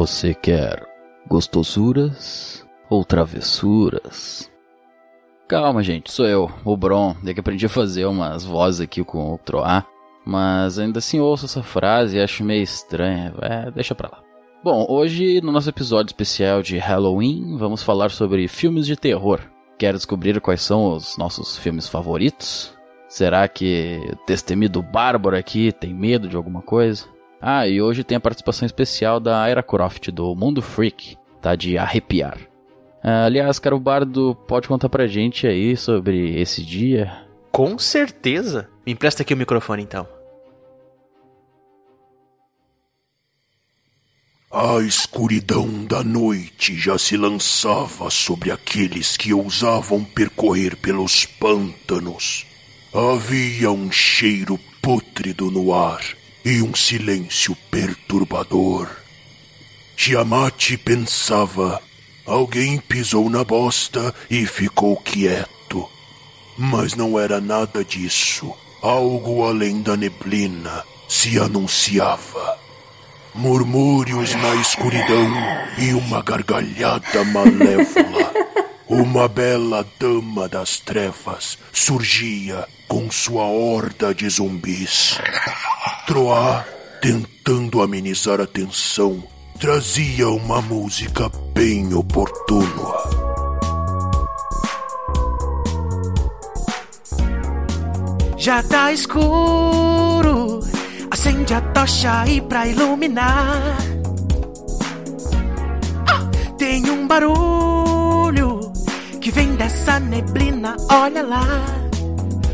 Você quer gostosuras ou travessuras? Calma, gente, sou eu, o Bron. É que aprendi a fazer umas vozes aqui com o Troar, mas ainda assim ouço essa frase e acho meio estranha. É, deixa pra lá. Bom, hoje no nosso episódio especial de Halloween, vamos falar sobre filmes de terror. Quer descobrir quais são os nossos filmes favoritos? Será que o destemido Bárbaro aqui tem medo de alguma coisa? Ah, e hoje tem a participação especial da Ira Croft, do Mundo Freak, tá de arrepiar. Ah, aliás, Caro Bardo, pode contar pra gente aí sobre esse dia? Com certeza. Me empresta aqui o microfone então. A escuridão da noite já se lançava sobre aqueles que ousavam percorrer pelos pântanos. Havia um cheiro pútrido no ar e um silêncio perturbador. Tiamat pensava: alguém pisou na bosta e ficou quieto. Mas não era nada disso. Algo além da neblina se anunciava. Murmúrios na escuridão e uma gargalhada malévola. Uma bela dama das trevas surgia com sua horda de zumbis. Troá, tentando amenizar a tensão, trazia uma música bem oportuna. Já tá escuro, acende a tocha aí pra iluminar. Ah, tem um barulho que vem dessa neblina, olha lá.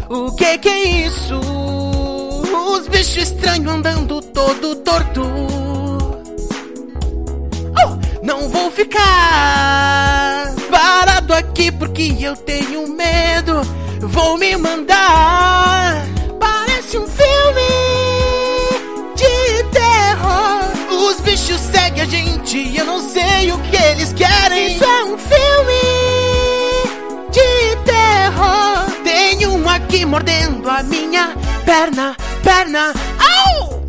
O que que é isso? Os bichos estranhos andando todo torto. Oh, não vou ficar parado aqui porque eu tenho medo. Vou me mandar. Parece um filme de terror. Os bichos seguem a gente eu não sei o que eles querem. Isso é um filme aqui mordendo a minha perna, perna. Au!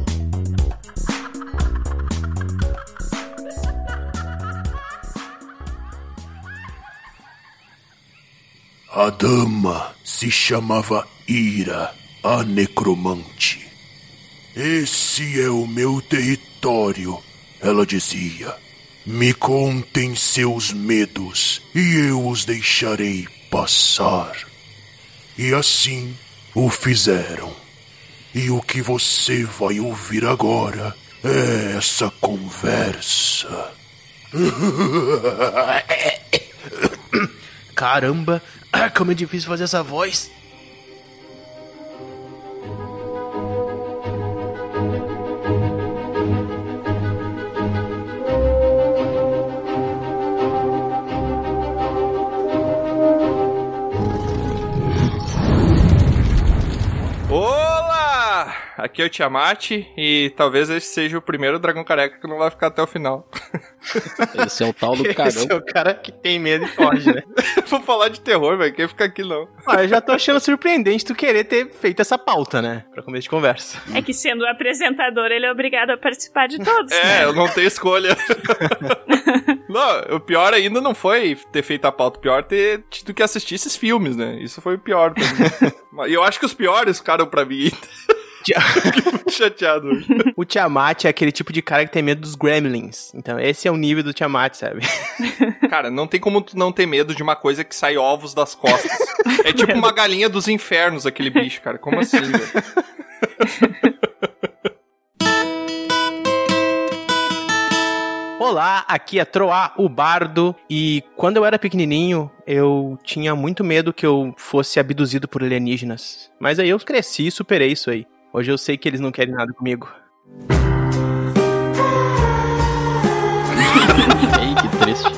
A dama se chamava Ira, a necromante. Esse é o meu território, ela dizia. Me contem seus medos e eu os deixarei passar. E assim o fizeram. E o que você vai ouvir agora é essa conversa. Caramba, como é difícil fazer essa voz. Aqui é o Tiamat e talvez esse seja o primeiro dragão careca que não vai ficar até o final. Esse é o tal do Esse carão. é o cara que tem medo e foge, né? Vou falar de terror, velho. Quem fica aqui não. Ah, eu já tô achando surpreendente tu querer ter feito essa pauta, né? Pra começo de conversa. É que sendo o apresentador, ele é obrigado a participar de todos. É, né? eu não tenho escolha. não, o pior ainda não foi ter feito a pauta. O pior é ter tido que assistir esses filmes, né? Isso foi o pior pra mim. E eu acho que os piores ficaram pra mim. Chateado. O Tiamat é aquele tipo de cara que tem medo dos gremlins. Então, esse é o nível do Tiamat, sabe? Cara, não tem como tu não ter medo de uma coisa que sai ovos das costas. É tipo uma galinha dos infernos, aquele bicho, cara. Como assim, velho? Olá, aqui é Troá, o Bardo. E quando eu era pequenininho, eu tinha muito medo que eu fosse abduzido por alienígenas. Mas aí eu cresci e superei isso aí. Hoje eu sei que eles não querem nada comigo. Ei, que triste.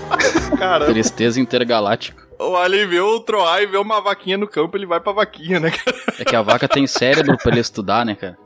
Caramba. Tristeza intergaláctica. O Alien vê o Troar e vê uma vaquinha no campo, ele vai pra vaquinha, né, cara? É que a vaca tem cérebro pra ele estudar, né, cara?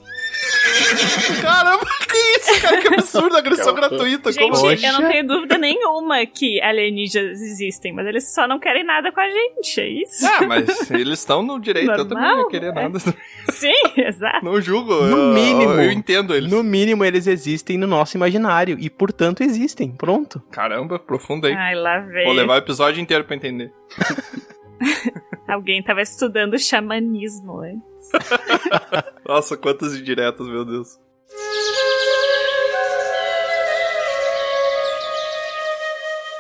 Caramba, que isso, cara? Que absurdo, agressão gratuita. Gente, Como Poxa. eu não tenho dúvida nenhuma que alienígenas existem, mas eles só não querem nada com a gente, é isso? Ah, mas eles estão no direito, eu também não ia Normal, querer é. nada. Sim, exato. Não julgo. No eu, mínimo. Eu, eu entendo eles. No mínimo, eles existem no nosso imaginário e, portanto, existem. Pronto. Caramba, profundo aí. Ai, lá vem. Vou levar o episódio inteiro pra entender. Alguém tava estudando xamanismo, né? Nossa, quantas indiretas, meu Deus.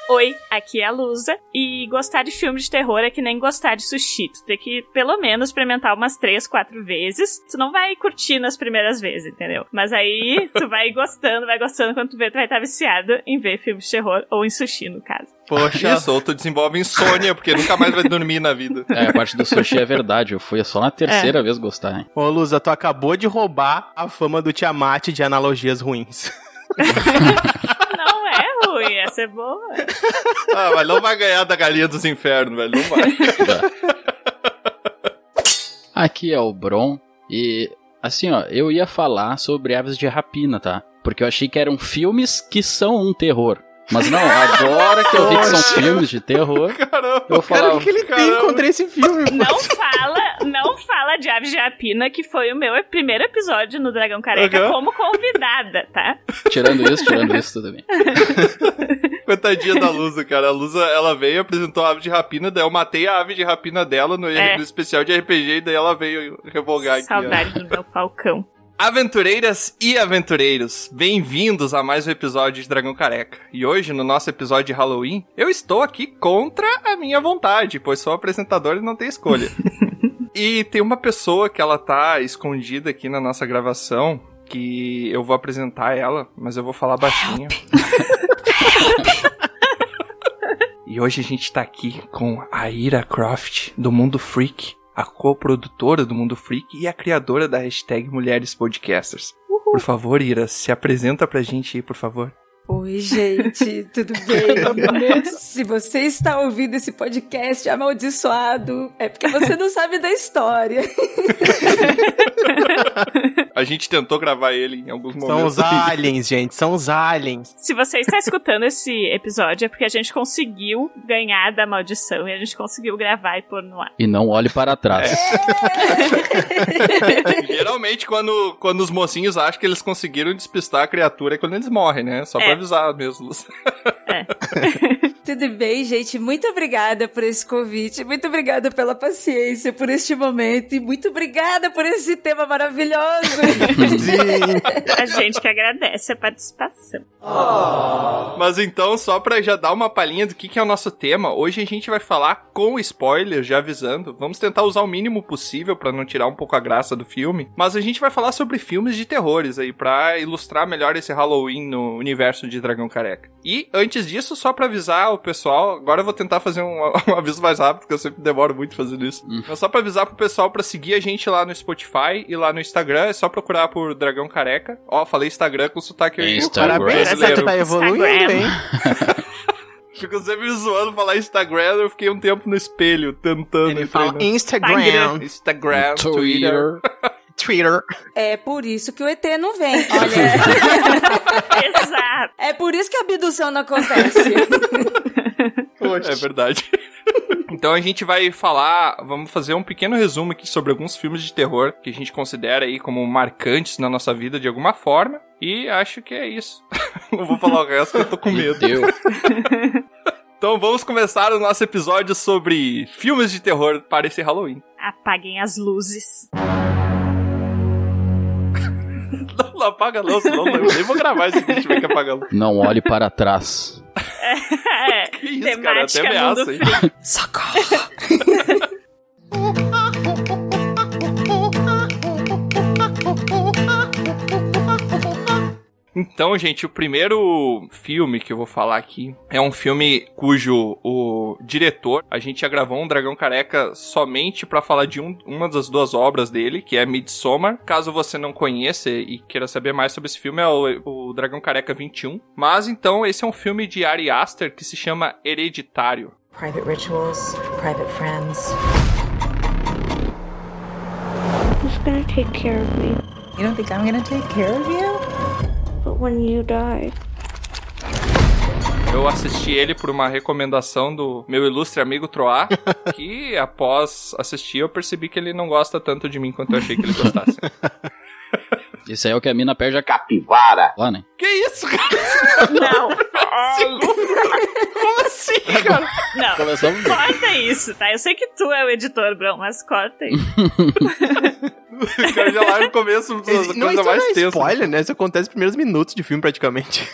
Oi, aqui é a Lusa. E gostar de filme de terror é que nem gostar de sushi. Tu tem que, pelo menos, experimentar umas três, quatro vezes. Tu não vai curtir nas primeiras vezes, entendeu? Mas aí tu vai gostando, vai gostando. Quando tu vê, tu vai estar viciado em ver filmes de terror ou em sushi, no caso. Poxa. Isso, ou tu desenvolve insônia, porque nunca mais vai dormir na vida. É, a parte do sushi é verdade. Eu fui só na terceira vez gostar, hein? Ô, Lusa, tu acabou de roubar a fama do Tiamat de analogias ruins. É ruim, essa é boa. Ah, mas não vai ganhar da galinha dos infernos, velho. Não vai. Aqui é o Bron e assim, ó, eu ia falar sobre Aves de Rapina, tá? Porque eu achei que eram filmes que são um terror. Mas não, agora que eu vi que são filmes de terror, Caramba. eu vou Cara, o que ele tem Caramba. contra esse filme? Não fala, não fala de Aves de Rapina, que foi o meu primeiro episódio no Dragão Careca Aham. como convidada, tá? Tirando isso, tirando isso, tudo bem. Coitadinha da Lusa, cara. A Lusa, ela veio, apresentou a ave de rapina, daí eu matei a ave de rapina dela no, É. no especial de RPG, e daí ela veio revogar aqui. ó. Saudade do meu falcão. Aventureiras e aventureiros, bem-vindos a mais um episódio de Dragão Careca. E hoje, no nosso episódio de Halloween, eu estou aqui contra a minha vontade, pois sou apresentador e não tenho escolha. e tem uma pessoa que ela tá escondida aqui na nossa gravação, que eu vou apresentar ela, mas eu vou falar baixinho. E hoje a gente tá aqui com a Ira Croft, do Mundo Freak, a co-produtora do Mundo Freak e a criadora da hashtag Mulheres Podcasters. Por favor, Ira, se apresenta pra gente aí, por favor. Oi, gente, tudo bem? Se você está ouvindo esse podcast amaldiçoado, é porque você não sabe da história. A gente tentou gravar ele em alguns São momentos. os aliens, gente. São os aliens. Se você está escutando esse episódio, é porque a gente conseguiu ganhar da maldição e a gente conseguiu gravar e pôr no ar. E não olhe para trás. Geralmente, quando, quando os mocinhos acham que eles conseguiram despistar a criatura é quando eles morrem, né? Só pra É. avisar mesmo. Lúcia. Tudo bem, gente? Muito obrigada por esse convite, muito obrigada pela paciência, por este momento e muito obrigada por esse tema maravilhoso. A gente que agradece a participação. Mas então, só pra já dar uma palhinha do que, que é o nosso tema, hoje a gente vai falar com spoiler, já avisando. Vamos tentar usar o mínimo possível pra não tirar um pouco a graça do filme. Mas a gente vai falar sobre filmes de terrores aí, pra ilustrar melhor esse Halloween no universo de Dragão Careca. E antes disso, só pra avisar o pessoal, agora eu vou tentar fazer um, um aviso mais rápido, porque eu sempre demoro muito fazendo isso. Mas só pra avisar pro pessoal pra seguir a gente lá no Spotify e lá no Instagram, é só procurar por Dragão Careca. Ó, falei Instagram com sotaque Instagram. Parabéns, essa tu tá evoluindo, Instagram. hein? Fico sempre me zoando falar Instagram, eu fiquei um tempo no espelho tentando. Ele fala treinando. Instagram, Instagram, Twitter. Twitter. É por isso que o ET não vem. Olha, Exato. é por isso que a abdução não acontece. É verdade. Então a gente vai falar, vamos fazer um pequeno resumo aqui sobre alguns filmes de terror que a gente considera aí como marcantes na nossa vida de alguma forma. E acho que é isso. Não vou falar o resto, porque eu tô com medo. Deu. Então vamos começar o nosso episódio sobre filmes de terror para esse Halloween. Apaguem as luzes. Não, não apaga não, senão eu nem vou gravar se a gente tiver que apagar a luz. Não olhe para trás. É, Que isso, cara, até temática ameaça, hein? Socorro! Então, gente, o primeiro filme que eu vou falar aqui é um filme cujo o diretor, a gente já gravou um Dragão Careca somente pra falar de um- uma das duas obras dele, que é Midsommar. Caso você não conheça e queira saber mais sobre esse filme, é o, o Dragão Careca 21. Mas então, esse é um filme de Ari Aster que se chama Hereditário. Private rituals, private friends. Who's gonna take care of me? You don't think I'm gonna take care of you? When you die, Eu assisti ele por uma recomendação do meu ilustre amigo Troá, que após assistir eu percebi que ele não gosta tanto de mim quanto eu achei que ele gostasse. Esse aí é o que a mina perde a capivara. Lá, né? que isso, cara? Não, Como assim, cara? não. Começamos bem. Corta isso, tá? Eu sei que tu é o editor, Brão, mas corta isso. O cara já lá no começo, a Esse- Não, coisa isso mais não é tensa. spoiler, né? Isso acontece nos primeiros minutos de filme, praticamente.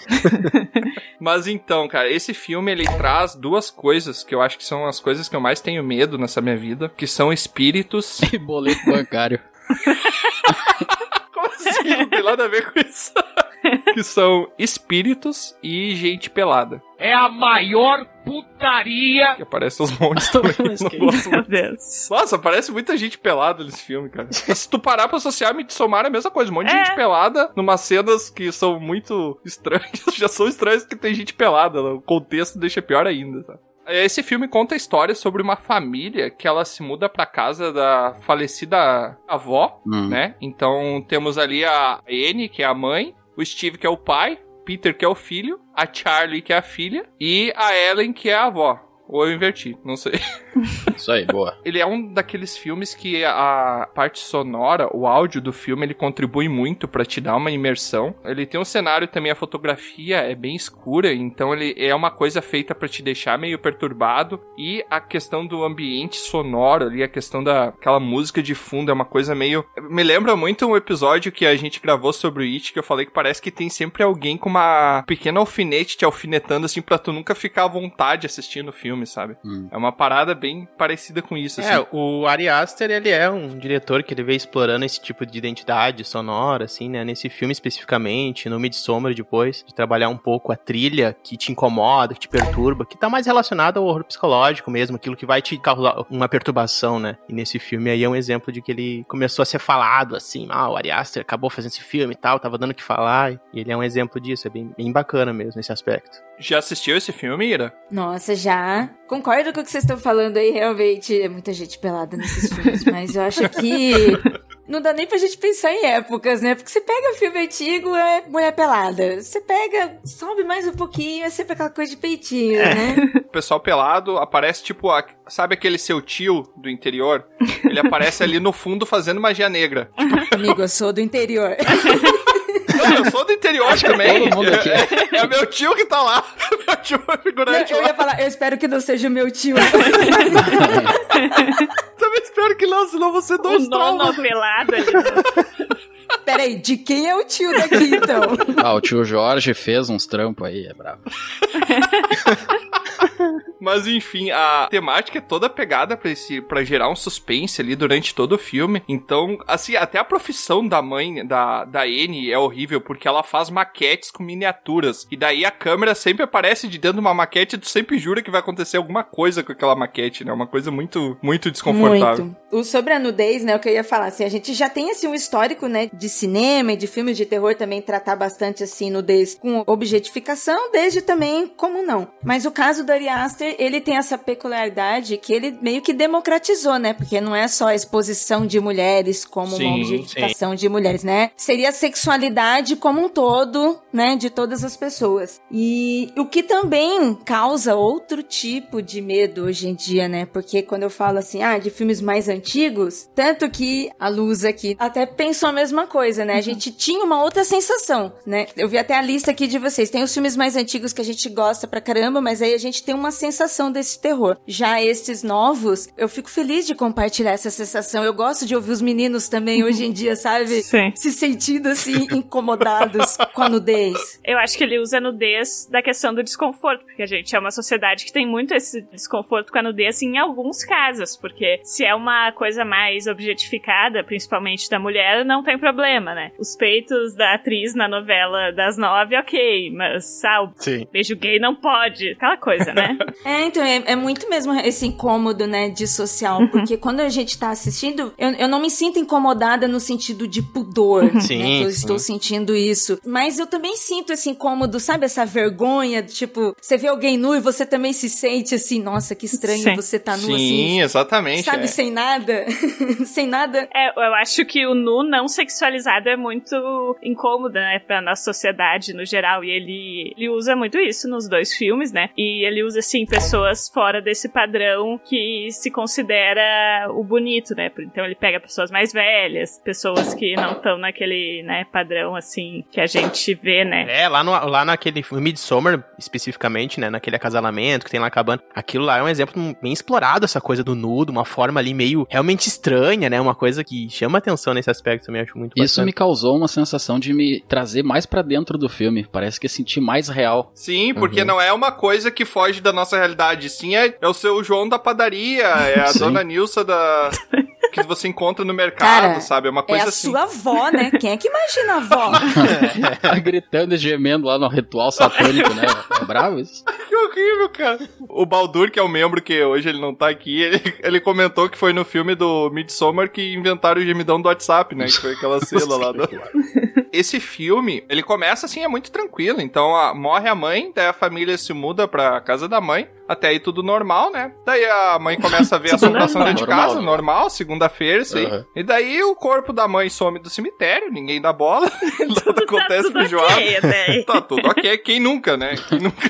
Mas então, cara, esse filme ele traz duas coisas que eu acho que são as coisas que eu mais tenho medo nessa minha vida, que são espíritos. E boleto bancário. Assim? Não tem nada a ver com isso. que são espíritos e gente pelada. É a maior putaria. Que aparece uns montes também. Meu. Deus. Nossa, aparece muita gente pelada nesse filme, cara. Se tu parar pra associar Midsommar é a mesma coisa. Um monte de É. gente pelada, numas cenas que são muito estranhas. Já são estranhas que tem gente pelada. O contexto deixa pior ainda, tá? Esse filme conta a história sobre uma família que ela se muda pra casa da falecida avó, Hum. né? Então temos ali a Anne, que é a mãe, o Steve, que é o pai, Peter, que é o filho, a Charlie, que é a filha, e a Ellen, que é a avó. Ou eu inverti, não sei. Isso aí, boa. Ele é um daqueles filmes que a parte sonora, o áudio do filme, ele contribui muito pra te dar uma imersão. Ele tem um cenário também, a fotografia é bem escura, então ele é uma coisa feita pra te deixar meio perturbado. E a questão do ambiente sonoro ali, a questão daquela música de fundo é uma coisa meio. Me lembra muito um episódio que a gente gravou sobre o It, que eu falei que parece que tem sempre alguém com uma pequena alfinete te alfinetando assim pra tu nunca ficar à vontade assistindo o filme, sabe? Hum. É uma parada bem parecida com isso, assim. É, o Ari Aster, ele é um diretor que ele veio explorando esse tipo de identidade sonora, assim, né? Nesse filme especificamente, no Midsommar depois, de trabalhar um pouco a trilha que te incomoda, que te perturba, que tá mais relacionado ao horror psicológico mesmo, aquilo que vai te causar uma perturbação, né? E nesse filme aí é um exemplo de que ele começou a ser falado, assim, ah, o Ari Aster acabou fazendo esse filme e tal, tava dando o que falar, e ele é um exemplo disso, é bem, bem bacana mesmo nesse aspecto. Já assistiu esse filme, Ira? Nossa, já. Concordo com o que vocês estão falando aí, realmente. É muita gente pelada nesses filmes, mas eu acho que. Não dá nem pra gente pensar em épocas, né? Porque você pega filme antigo, é mulher pelada. Você pega, sobe mais um pouquinho, é sempre aquela coisa de peitinho, né? O pessoal pelado aparece tipo, a- sabe aquele seu tio do interior? Ele aparece ali no fundo fazendo magia negra. Amigo, eu sou do interior. Eu sou do interior também. todo mundo aqui é. É, meu tio que tá lá. Meu tio é figurante eu lá. ia falar, eu espero que não seja o meu tio. Também espero que não, senão você O dois nono traumas. pelado ali. Peraí, de quem é o tio daqui, então? Ah, o tio Jorge fez uns trampos aí, é bravo. Mas enfim, a temática é toda pegada pra, esse, pra gerar um suspense ali durante todo o filme. Então, assim, até a profissão da mãe, da, da Anne, é horrível, porque ela faz maquetes com miniaturas. E daí a câmera sempre aparece de dentro de uma maquete e tu sempre jura que vai acontecer alguma coisa com aquela maquete, né? Uma coisa muito, muito desconfortável. Muito. O sobre a nudez, né, o que eu ia falar, assim, a gente já tem, assim, um histórico, né, de cinema e de filmes de terror também tratar bastante, assim, nudez com objetificação, desde também como não. Mas o caso do Ari Aster, ele tem essa peculiaridade que ele meio que democratizou, né, porque não é só a exposição de mulheres como Sim, uma objetificação de mulheres, né, seria a sexualidade como um todo, né, de todas as pessoas. E o que também causa outro tipo de medo hoje em dia, né, porque quando eu falo assim, ah, de filmes mais antigos, tanto que a Luz aqui até pensou a mesma coisa, né? A gente tinha uma outra sensação, né? Eu vi até a lista aqui de vocês. Tem os filmes mais antigos que a gente gosta pra caramba, mas aí a gente tem uma sensação desse terror. Já esses novos, eu fico feliz de compartilhar essa sensação. Eu gosto de ouvir os meninos também hoje em dia, sabe? Sim. Se sentindo assim, incomodados com a nudez. Eu acho que ele usa a nudez da questão do desconforto, porque a gente é uma sociedade que tem muito esse desconforto com a nudez em alguns casos, porque se é uma coisa mais objetificada, principalmente da mulher, não tem problema, né? Os peitos da atriz na novela das nove, ok, mas ah, o Sim. beijo gay não pode, aquela coisa, né? É, então, é, é muito mesmo esse incômodo, né, de social, porque quando a gente tá assistindo, eu, eu não me sinto incomodada no sentido de pudor, Sim, né, que eu sim. estou sentindo isso, mas eu também sinto esse incômodo, sabe, essa vergonha, tipo, você vê alguém nu e você também se sente assim, nossa, que estranho Sim. você tá nu Sim, assim, exatamente. sabe, é. sem nada. nada. Sem nada. É, eu acho que o nu não sexualizado é muito incômodo, né, pra nossa sociedade no geral. E ele, ele usa muito isso nos dois filmes, né? E ele usa, assim, pessoas fora desse padrão que se considera o bonito, né? Então ele pega pessoas mais velhas, pessoas que não estão naquele, né, padrão, assim, que a gente vê, né? É, lá, no, lá naquele Midsommar, especificamente, né? Naquele acasalamento que tem lá acabando. Aquilo lá é um exemplo bem explorado, essa coisa do nudo, uma forma ali meio realmente estranha, né? Uma coisa que chama atenção nesse aspecto também, acho muito Isso bacana. me causou uma sensação de me trazer mais pra dentro do filme. Parece que eu senti mais real. Sim, porque Uhum. não é uma coisa que foge da nossa realidade. Sim, é, é o seu João da padaria, é a Sim. dona Nilsa da. que você encontra no mercado, Cara, sabe? É uma É coisa a assim. sua avó, né? Quem é que imagina a avó? Tá gritando e gemendo lá no ritual satânico, né? É bravo isso? Que horrível, cara. O Baldur, que é o membro que hoje ele não tá aqui, ele, ele comentou que foi no filme do Midsommar que inventaram o gemidão do WhatsApp, né? Que foi aquela cena lá do... Esse filme, ele começa assim, é muito tranquilo. Então, a- morre a mãe, daí a família se muda pra casa da mãe. Até aí tudo normal, né? Daí a mãe começa a ver a assombração dentro de casa, Normal, normal, segunda-feira, isso aí. Uhum. E daí o corpo da mãe some do cemitério, ninguém dá bola. Nada Tudo acontece tá tudo feijoada. ok até aí. Tá tudo ok. Quem nunca, né? Quem nunca.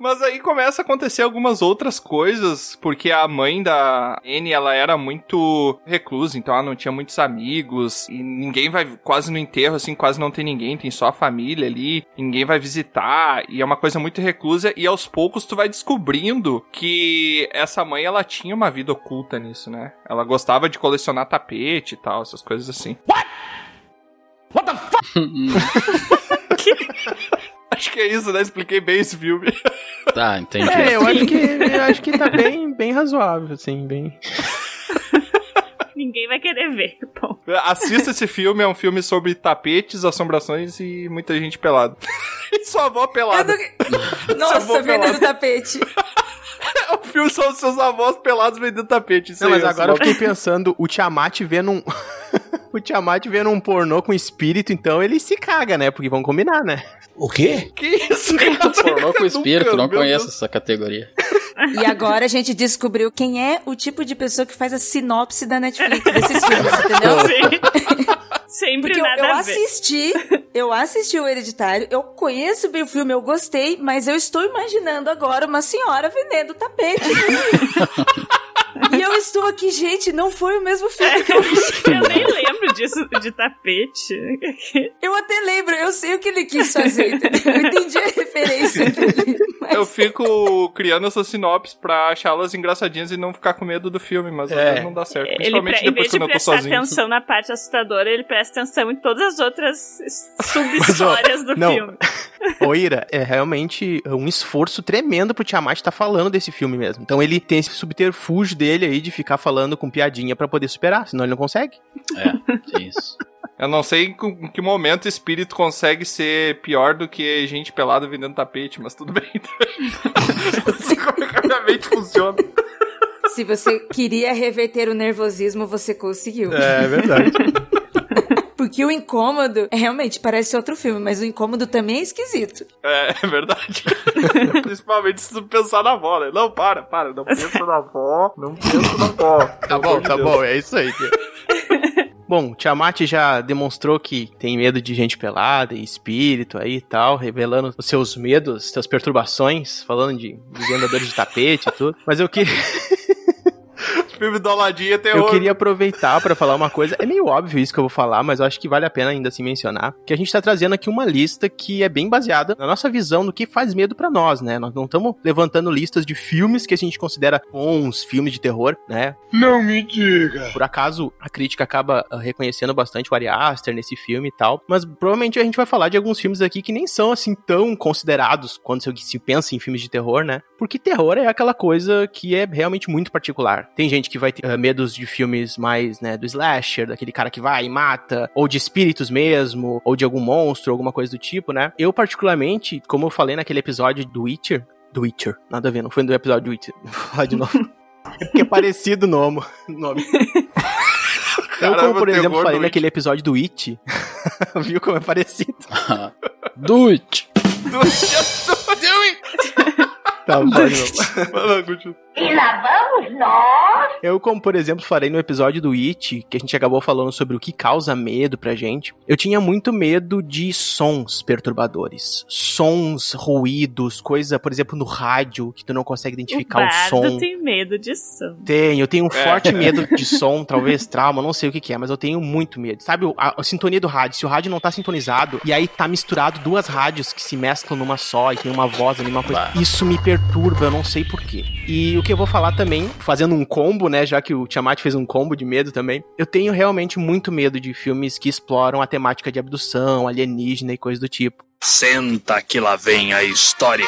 Mas aí começa a acontecer algumas outras coisas, porque a mãe da Anne, ela era muito reclusa, então ela não tinha muitos amigos, e ninguém vai, quase no enterro, assim, quase não tem ninguém, tem só a família ali, ninguém vai visitar, e é uma coisa muito reclusa, e aos poucos tu vai descobrindo que essa mãe, ela tinha uma vida oculta nisso, né? Ela gostava de colecionar tapete e tal, essas coisas assim. Acho que é isso, né? Expliquei bem esse filme. Tá, entendi. É, eu acho que eu acho que tá bem, bem razoável, assim, bem. Ninguém vai querer ver. Bom, Assista esse filme, é um filme sobre tapetes, assombrações e muita gente pelada. e sua avó pelada. não- Nossa, vendendo tapete. É um filme sobre seus avós pelados vendendo tapete. Isso Não, aí, mas agora eu fiquei pensando, o Tiamat vendo um. O Tiamat vendo um pornô com espírito, então ele se caga, né? Porque vão combinar, né? O quê? Que isso, cara? Pornô com espírito, não conheço Deus. essa categoria. E agora a gente descobriu quem é o tipo de pessoa que faz a sinopse da Netflix desses filmes, entendeu? sim. Sempre Porque eu, nada eu a ver. assisti, eu assisti o Hereditário, eu conheço bem o filme, eu gostei, mas eu estou imaginando agora uma senhora vendendo tapete. E eu estou aqui, gente, não foi o mesmo filme que eu vi. Eu nem lembro disso de tapete. Eu até lembro, eu sei o que ele quis fazer, entendeu? Eu entendi a referência dele. Mas... Eu fico criando essas sinopses pra achá-las engraçadinhas e não ficar com medo do filme, mas É. não dá certo. Ele, Principalmente pre- em depois vez de quando eu tô prestar sozinho. atenção na parte assustadora, ele presta atenção em todas as outras sub-histórias do não. filme. Ô, Ira, é realmente um esforço tremendo pro Tiamat estar falando desse filme mesmo. Então ele tem esse subterfúgio dele aí de ficar falando com piadinha pra poder superar, senão ele não consegue. É, isso. Eu não sei em que momento o espírito consegue ser pior do que gente pelada vendendo tapete, mas tudo bem. não sei como é que a minha mente funciona. Se você queria reverter o nervosismo, você conseguiu. É verdade. Porque o incômodo, é, realmente, parece outro filme, mas o incômodo também é esquisito. É, é verdade. Principalmente se tu pensar na avó, né? Não, para, para. Não pensa na avó. Não pensa na avó. Tá bom, tá bom, é isso aí. Bom, Tiamat já demonstrou que tem medo de gente pelada e espírito aí e tal, revelando os seus medos, suas perturbações, falando de, de vendedores de tapete e tudo. Mas eu queria. Filme do Aladdin é terror. Eu queria aproveitar pra falar uma coisa. É meio óbvio isso que eu vou falar, mas eu acho que vale a pena ainda assim mencionar. Que a gente tá trazendo aqui uma lista que é bem baseada na nossa visão do que faz medo pra nós, né? Nós não estamos levantando listas de filmes que a gente considera bons filmes de terror, né? Não me diga. Por acaso, a crítica acaba ah, reconhecendo bastante o Ari Aster nesse filme e tal. Mas provavelmente a gente vai falar de alguns filmes aqui que nem são assim tão considerados quando se se pensa em filmes de terror, né? Porque terror é aquela coisa que é realmente muito particular. Tem gente que vai ter ah, medos de filmes mais, né, do slasher, daquele cara que vai e mata, ou de espíritos mesmo, ou de algum monstro, alguma coisa do tipo, né? Eu, particularmente, como eu falei naquele episódio do Witcher, do Witcher, nada a ver, não foi do episódio do Witcher. Vou falar de novo. É porque é parecido o nome. nome. Eu, como por exemplo, falei do naquele episódio do It, viu como é parecido? Do it! Tá, pode não. Vai lá, continua. E lá vamos nós Eu, como por exemplo, falei no episódio do It, que a gente acabou falando sobre o que causa medo pra gente, eu tinha muito medo de sons perturbadores. Sons, ruídos, coisa, por exemplo, no rádio, que tu não consegue identificar o, Bardo som. tem medo de som. Tenho, eu tenho um É. forte medo de som, talvez trauma, não sei o que, que é, mas eu tenho muito medo. Sabe o- a, a sintonia do rádio? Se o rádio não tá sintonizado e aí tá misturado duas rádios que se mesclam numa só e tem uma voz ali, uma coisa. Isso me perturba, eu não sei porquê. E o que eu vou falar também, fazendo um combo, né? Já que o Tiamat fez um combo de medo também, eu tenho realmente muito medo de filmes que exploram a temática de abdução, alienígena e coisa do tipo. Senta que lá vem a história.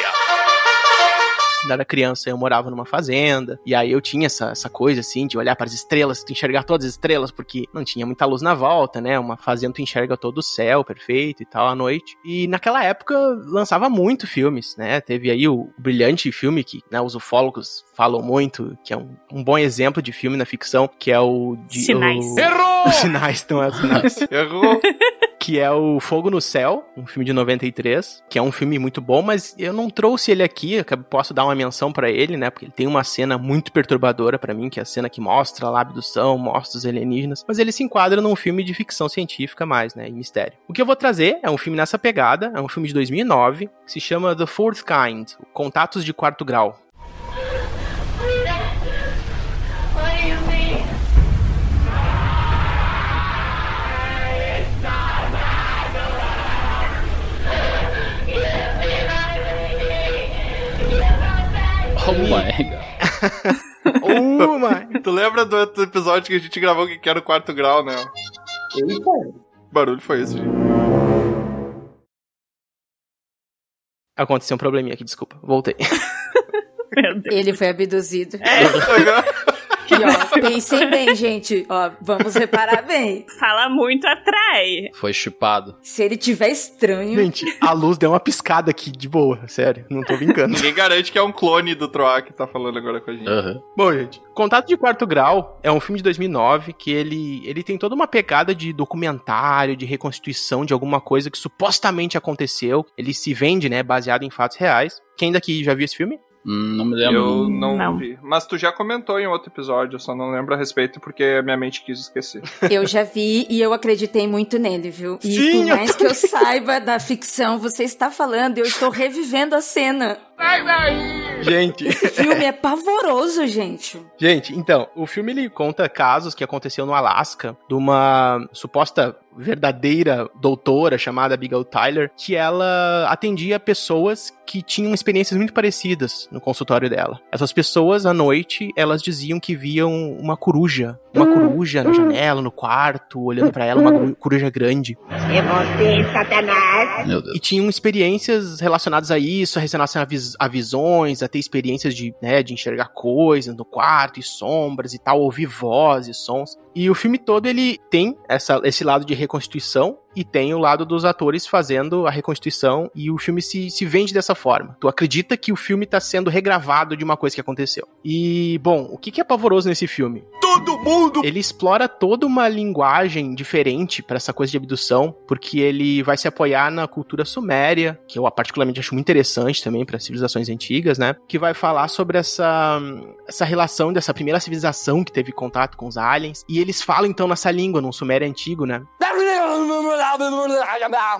Quando era criança, eu morava numa fazenda, e aí eu tinha essa, essa coisa, assim, de olhar para as estrelas, tu enxergar todas as estrelas, porque não tinha muita luz na volta, né? Uma fazenda tu enxerga todo o céu perfeito e tal à noite. E naquela época lançava muito filmes, né? Teve aí o brilhante filme que né, os ufólogos falam muito, que é um, um bom exemplo de filme na ficção, que é o... De, Sinais. O... Errou! Os sinais, não é os sinais Errou! Que é o Fogo no Céu, um filme de 93, que é um filme muito bom, mas eu não trouxe ele aqui, eu posso dar uma menção pra ele, né, porque ele tem uma cena muito perturbadora pra mim, que é a cena que mostra a abdução, mostra os alienígenas, mas ele se enquadra num filme de ficção científica mais, né, e mistério. O que eu vou trazer é um filme nessa pegada, é um filme de 2009, que se chama The Fourth Kind, Contatos de Quarto Grau. Oh my god. Oh my... Tu lembra do outro episódio que a gente gravou que era o quarto grau, né? Que barulho foi esse, gente? Aconteceu um probleminha aqui, desculpa, voltei. Ele foi abduzido. É. E, ó, pensem bem, gente. Ó, vamos reparar bem. Fala muito atrai. Foi chipado. Se ele tiver estranho. Gente, a luz deu uma piscada aqui, de boa, sério, não tô brincando. Ninguém garante que é um clone do Troá que tá falando agora com a gente. Aham. Bom, gente, Contato de Quarto Grau é um filme de 2009 que ele, ele tem toda uma pegada de documentário, de reconstituição de alguma coisa que supostamente aconteceu. Ele se vende, né, baseado em fatos reais. Quem daqui já viu esse filme? Hum, não me lembro. Eu não, Não. vi. Mas tu já comentou em outro episódio, eu só não lembro a respeito porque minha mente quis esquecer. Eu já vi e eu acreditei muito nele, viu? E Sim, por eu mais que eu saiba da ficção, você está falando, eu estou revivendo a cena. Gente. Esse filme é pavoroso, gente. Gente, então, o filme ele conta casos que aconteceu no Alasca de uma suposta verdadeira doutora chamada Abigail Tyler, que ela atendia pessoas que tinham experiências muito parecidas no consultório dela. Essas pessoas, à noite, elas diziam que viam uma coruja. Uma coruja na janela, no quarto, olhando pra ela, uma coru- coruja grande. Meu Deus. E tinham experiências relacionadas a isso, relacionadas a, vis- a visões, a ter experiências de, né, de enxergar coisas no quarto e sombras e tal, ouvir vozes, sons. E o filme todo ele tem essa, esse lado de reconstituição e tem o lado dos atores fazendo a reconstituição e o filme se, se vende dessa forma. Tu acredita que o filme tá sendo regravado de uma coisa que aconteceu. E, bom, o que, que é pavoroso nesse filme? Todo mundo Ele explora toda uma linguagem diferente pra essa coisa de abdução, porque ele vai se apoiar na cultura suméria, que eu particularmente acho muito interessante também para civilizações antigas, né? Que vai falar sobre essa essa relação dessa primeira civilização que teve contato com os aliens, e eles falam então nessa língua, num sumério antigo, né?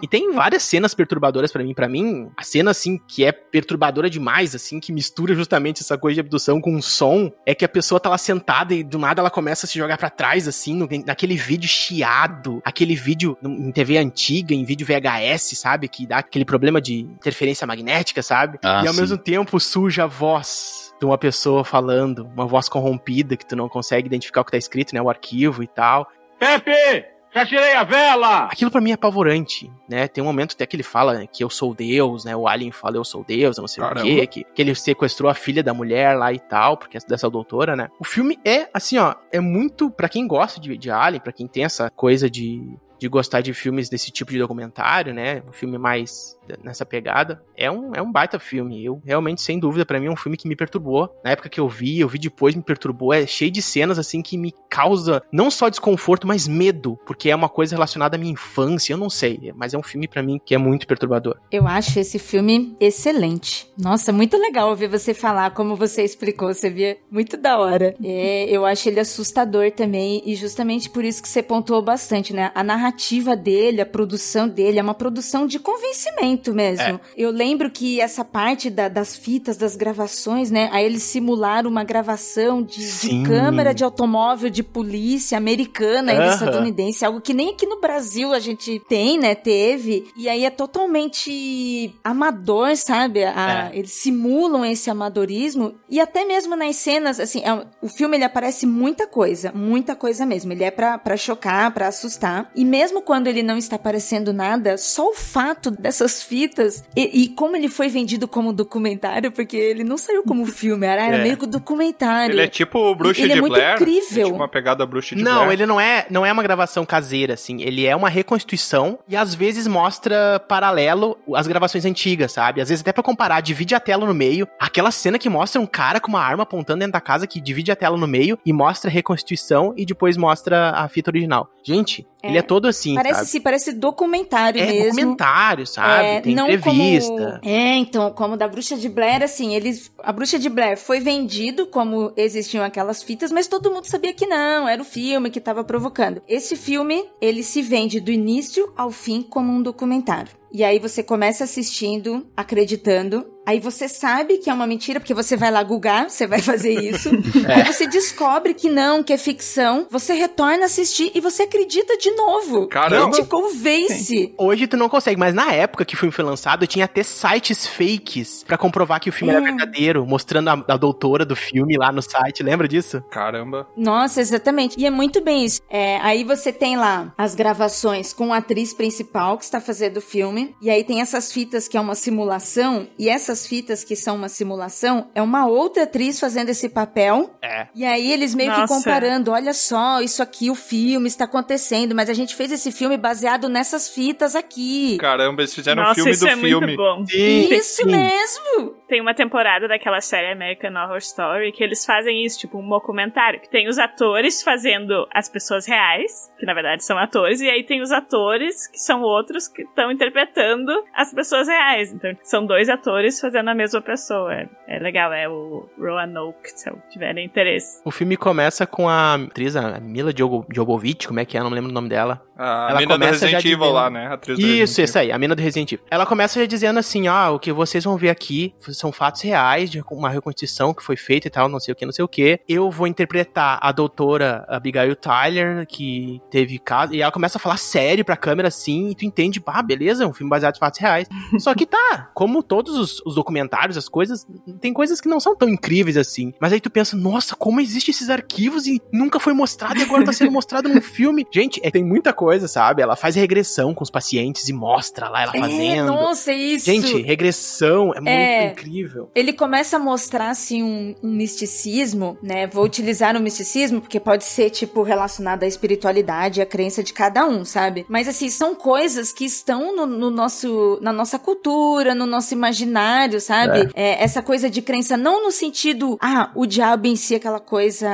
E tem várias cenas perturbadoras pra mim. Pra mim, a cena, assim, que é perturbadora demais, assim, que mistura justamente essa coisa de abdução com um som, é que a pessoa tá lá sentada e do nada ela começa a se jogar pra trás, assim, no- naquele vídeo chiado, aquele vídeo em TV antiga, em vídeo VHS, sabe? Que dá aquele problema de interferência magnética, sabe? Ah, e ao sim. mesmo tempo surge a voz de uma pessoa falando, uma voz corrompida que tu não consegue identificar o que tá escrito, né? O arquivo e tal. Pepe, já tirei a vela! Aquilo pra mim é apavorante, né? Tem um momento até que ele fala né, que eu sou Deus, né? O Alien fala eu sou Deus, eu não sei Caramba. o quê, que, que ele sequestrou a filha da mulher lá e tal, porque é dessa doutora, né? O filme é, assim, ó, é muito, pra quem gosta de, de Alien, pra quem tem essa coisa de, de gostar de filmes desse tipo de documentário, né? Um filme mais nessa pegada. É um, é um baita filme. Eu realmente, sem dúvida, para mim é um filme que me perturbou. Na época que eu vi, eu vi depois, me perturbou. É cheio de cenas assim que me causa não só desconforto, mas medo, porque é uma coisa relacionada à minha infância. Eu não sei, mas é um filme para mim que é muito perturbador. Eu acho esse filme excelente. Nossa, muito legal ouvir você falar como você explicou, você via muito da hora. É, eu acho ele assustador também e justamente por isso que você pontuou bastante, né? A narrativa dele, a produção dele é uma produção de convencimento mesmo. É. Eu lembro que essa parte da, das fitas, das gravações, né? Aí eles simularam uma gravação de, de câmera de automóvel de polícia americana, ainda uh -huh. estadunidense, algo que nem aqui no Brasil a gente tem, né? Teve. E aí é totalmente amador, sabe? A, é. Eles simulam esse amadorismo e até mesmo nas cenas, assim, é, o filme ele aparece muita coisa, muita coisa mesmo. Ele é para chocar, para assustar. E mesmo quando ele não está aparecendo nada, só o fato dessas fitas e, e como ele foi vendido como documentário, porque ele não saiu como filme, era, era é. meio que documentário. Ele é tipo o Bruxa ele de é muito Blair. incrível. É tipo uma pegada Bruxa de não, Blair. Não, ele não é, não é uma gravação caseira, assim. Ele é uma reconstituição e às vezes mostra paralelo as gravações antigas, sabe? Às vezes até para comparar, divide a tela no meio. Aquela cena que mostra um cara com uma arma apontando dentro da casa que divide a tela no meio e mostra a reconstituição e depois mostra a fita original. Gente, é, ele é todo assim, parece, sabe? Sim, parece documentário é, mesmo. documentário, sabe? É, Tem não entrevista. Como... É, então, como da Bruxa de Blair, assim, eles... A Bruxa de Blair foi vendido como existiam aquelas fitas, mas todo mundo sabia que não, era o filme que estava provocando. Esse filme, ele se vende do início ao fim como um documentário. E aí você começa assistindo, acreditando. Aí você sabe que é uma mentira, porque você vai lá googar, você vai fazer isso. é. Aí você descobre que não, que é ficção. Você retorna a assistir e você acredita de novo. Caramba. E te convence. Sim. Hoje tu não consegue, mas na época que o filme foi lançado, tinha até sites fakes para comprovar que o filme hum. era verdadeiro, mostrando a, a, doutora do filme lá no site. Lembra disso? Caramba. Nossa, exatamente. E é muito bem isso. É, aí você tem lá as gravações com a atriz principal que está fazendo o filme. E aí tem essas fitas que é uma simulação, e essas fitas que são uma simulação é uma outra atriz fazendo esse papel. É. E aí eles meio Nossa. que comparando, olha só, isso aqui, o filme está acontecendo, mas a gente fez esse filme baseado nessas fitas aqui. Caramba, eles fizeram Nossa, um filme isso do é filme. Muito bom. Isso Sim. mesmo! Tem uma temporada daquela série American Horror Story que eles fazem isso, tipo um documentário, que tem os atores fazendo as pessoas reais, que na verdade são atores, e aí tem os atores que são outros que estão interpretando as pessoas reais. Então são dois atores fazendo a mesma pessoa. É, é legal, é o Roanoke, se tiverem interesse. O filme começa com a atriz, a Mila Jovovich, como é que é? Eu não lembro o nome dela. A ela mina do Resident Evil lá, né? A atriz isso, isso aí, a mina do Resident Evil. Ela começa já dizendo assim, ó, ah, o que vocês vão ver aqui são fatos reais de uma reconstituição que foi feita e tal, não sei o que, não sei o que. Eu vou interpretar a doutora Abigail Tyler, que teve caso, e ela começa a falar sério pra câmera assim, e tu entende, ah, beleza, é um filme baseado em fatos reais. Só que tá, como todos os, os, documentários, as coisas, tem coisas que não são tão incríveis assim. Mas aí tu pensa, nossa, como existem esses arquivos e nunca foi mostrado e agora tá sendo mostrado num filme. Gente, é, tem muita coisa, sabe? Ela faz regressão com os pacientes e mostra lá ela é, fazendo. Nossa, isso. Gente, regressão é, é, muito incrível. Ele começa a mostrar, assim, um, um misticismo, né? Vou utilizar o misticismo porque pode ser, tipo, relacionado à espiritualidade, à crença de cada um, sabe? Mas, assim, são coisas que estão no, no nosso, na nossa cultura, no nosso imaginário, sabe? É. É, essa coisa de crença, não no sentido, ah, o diabo em si, aquela coisa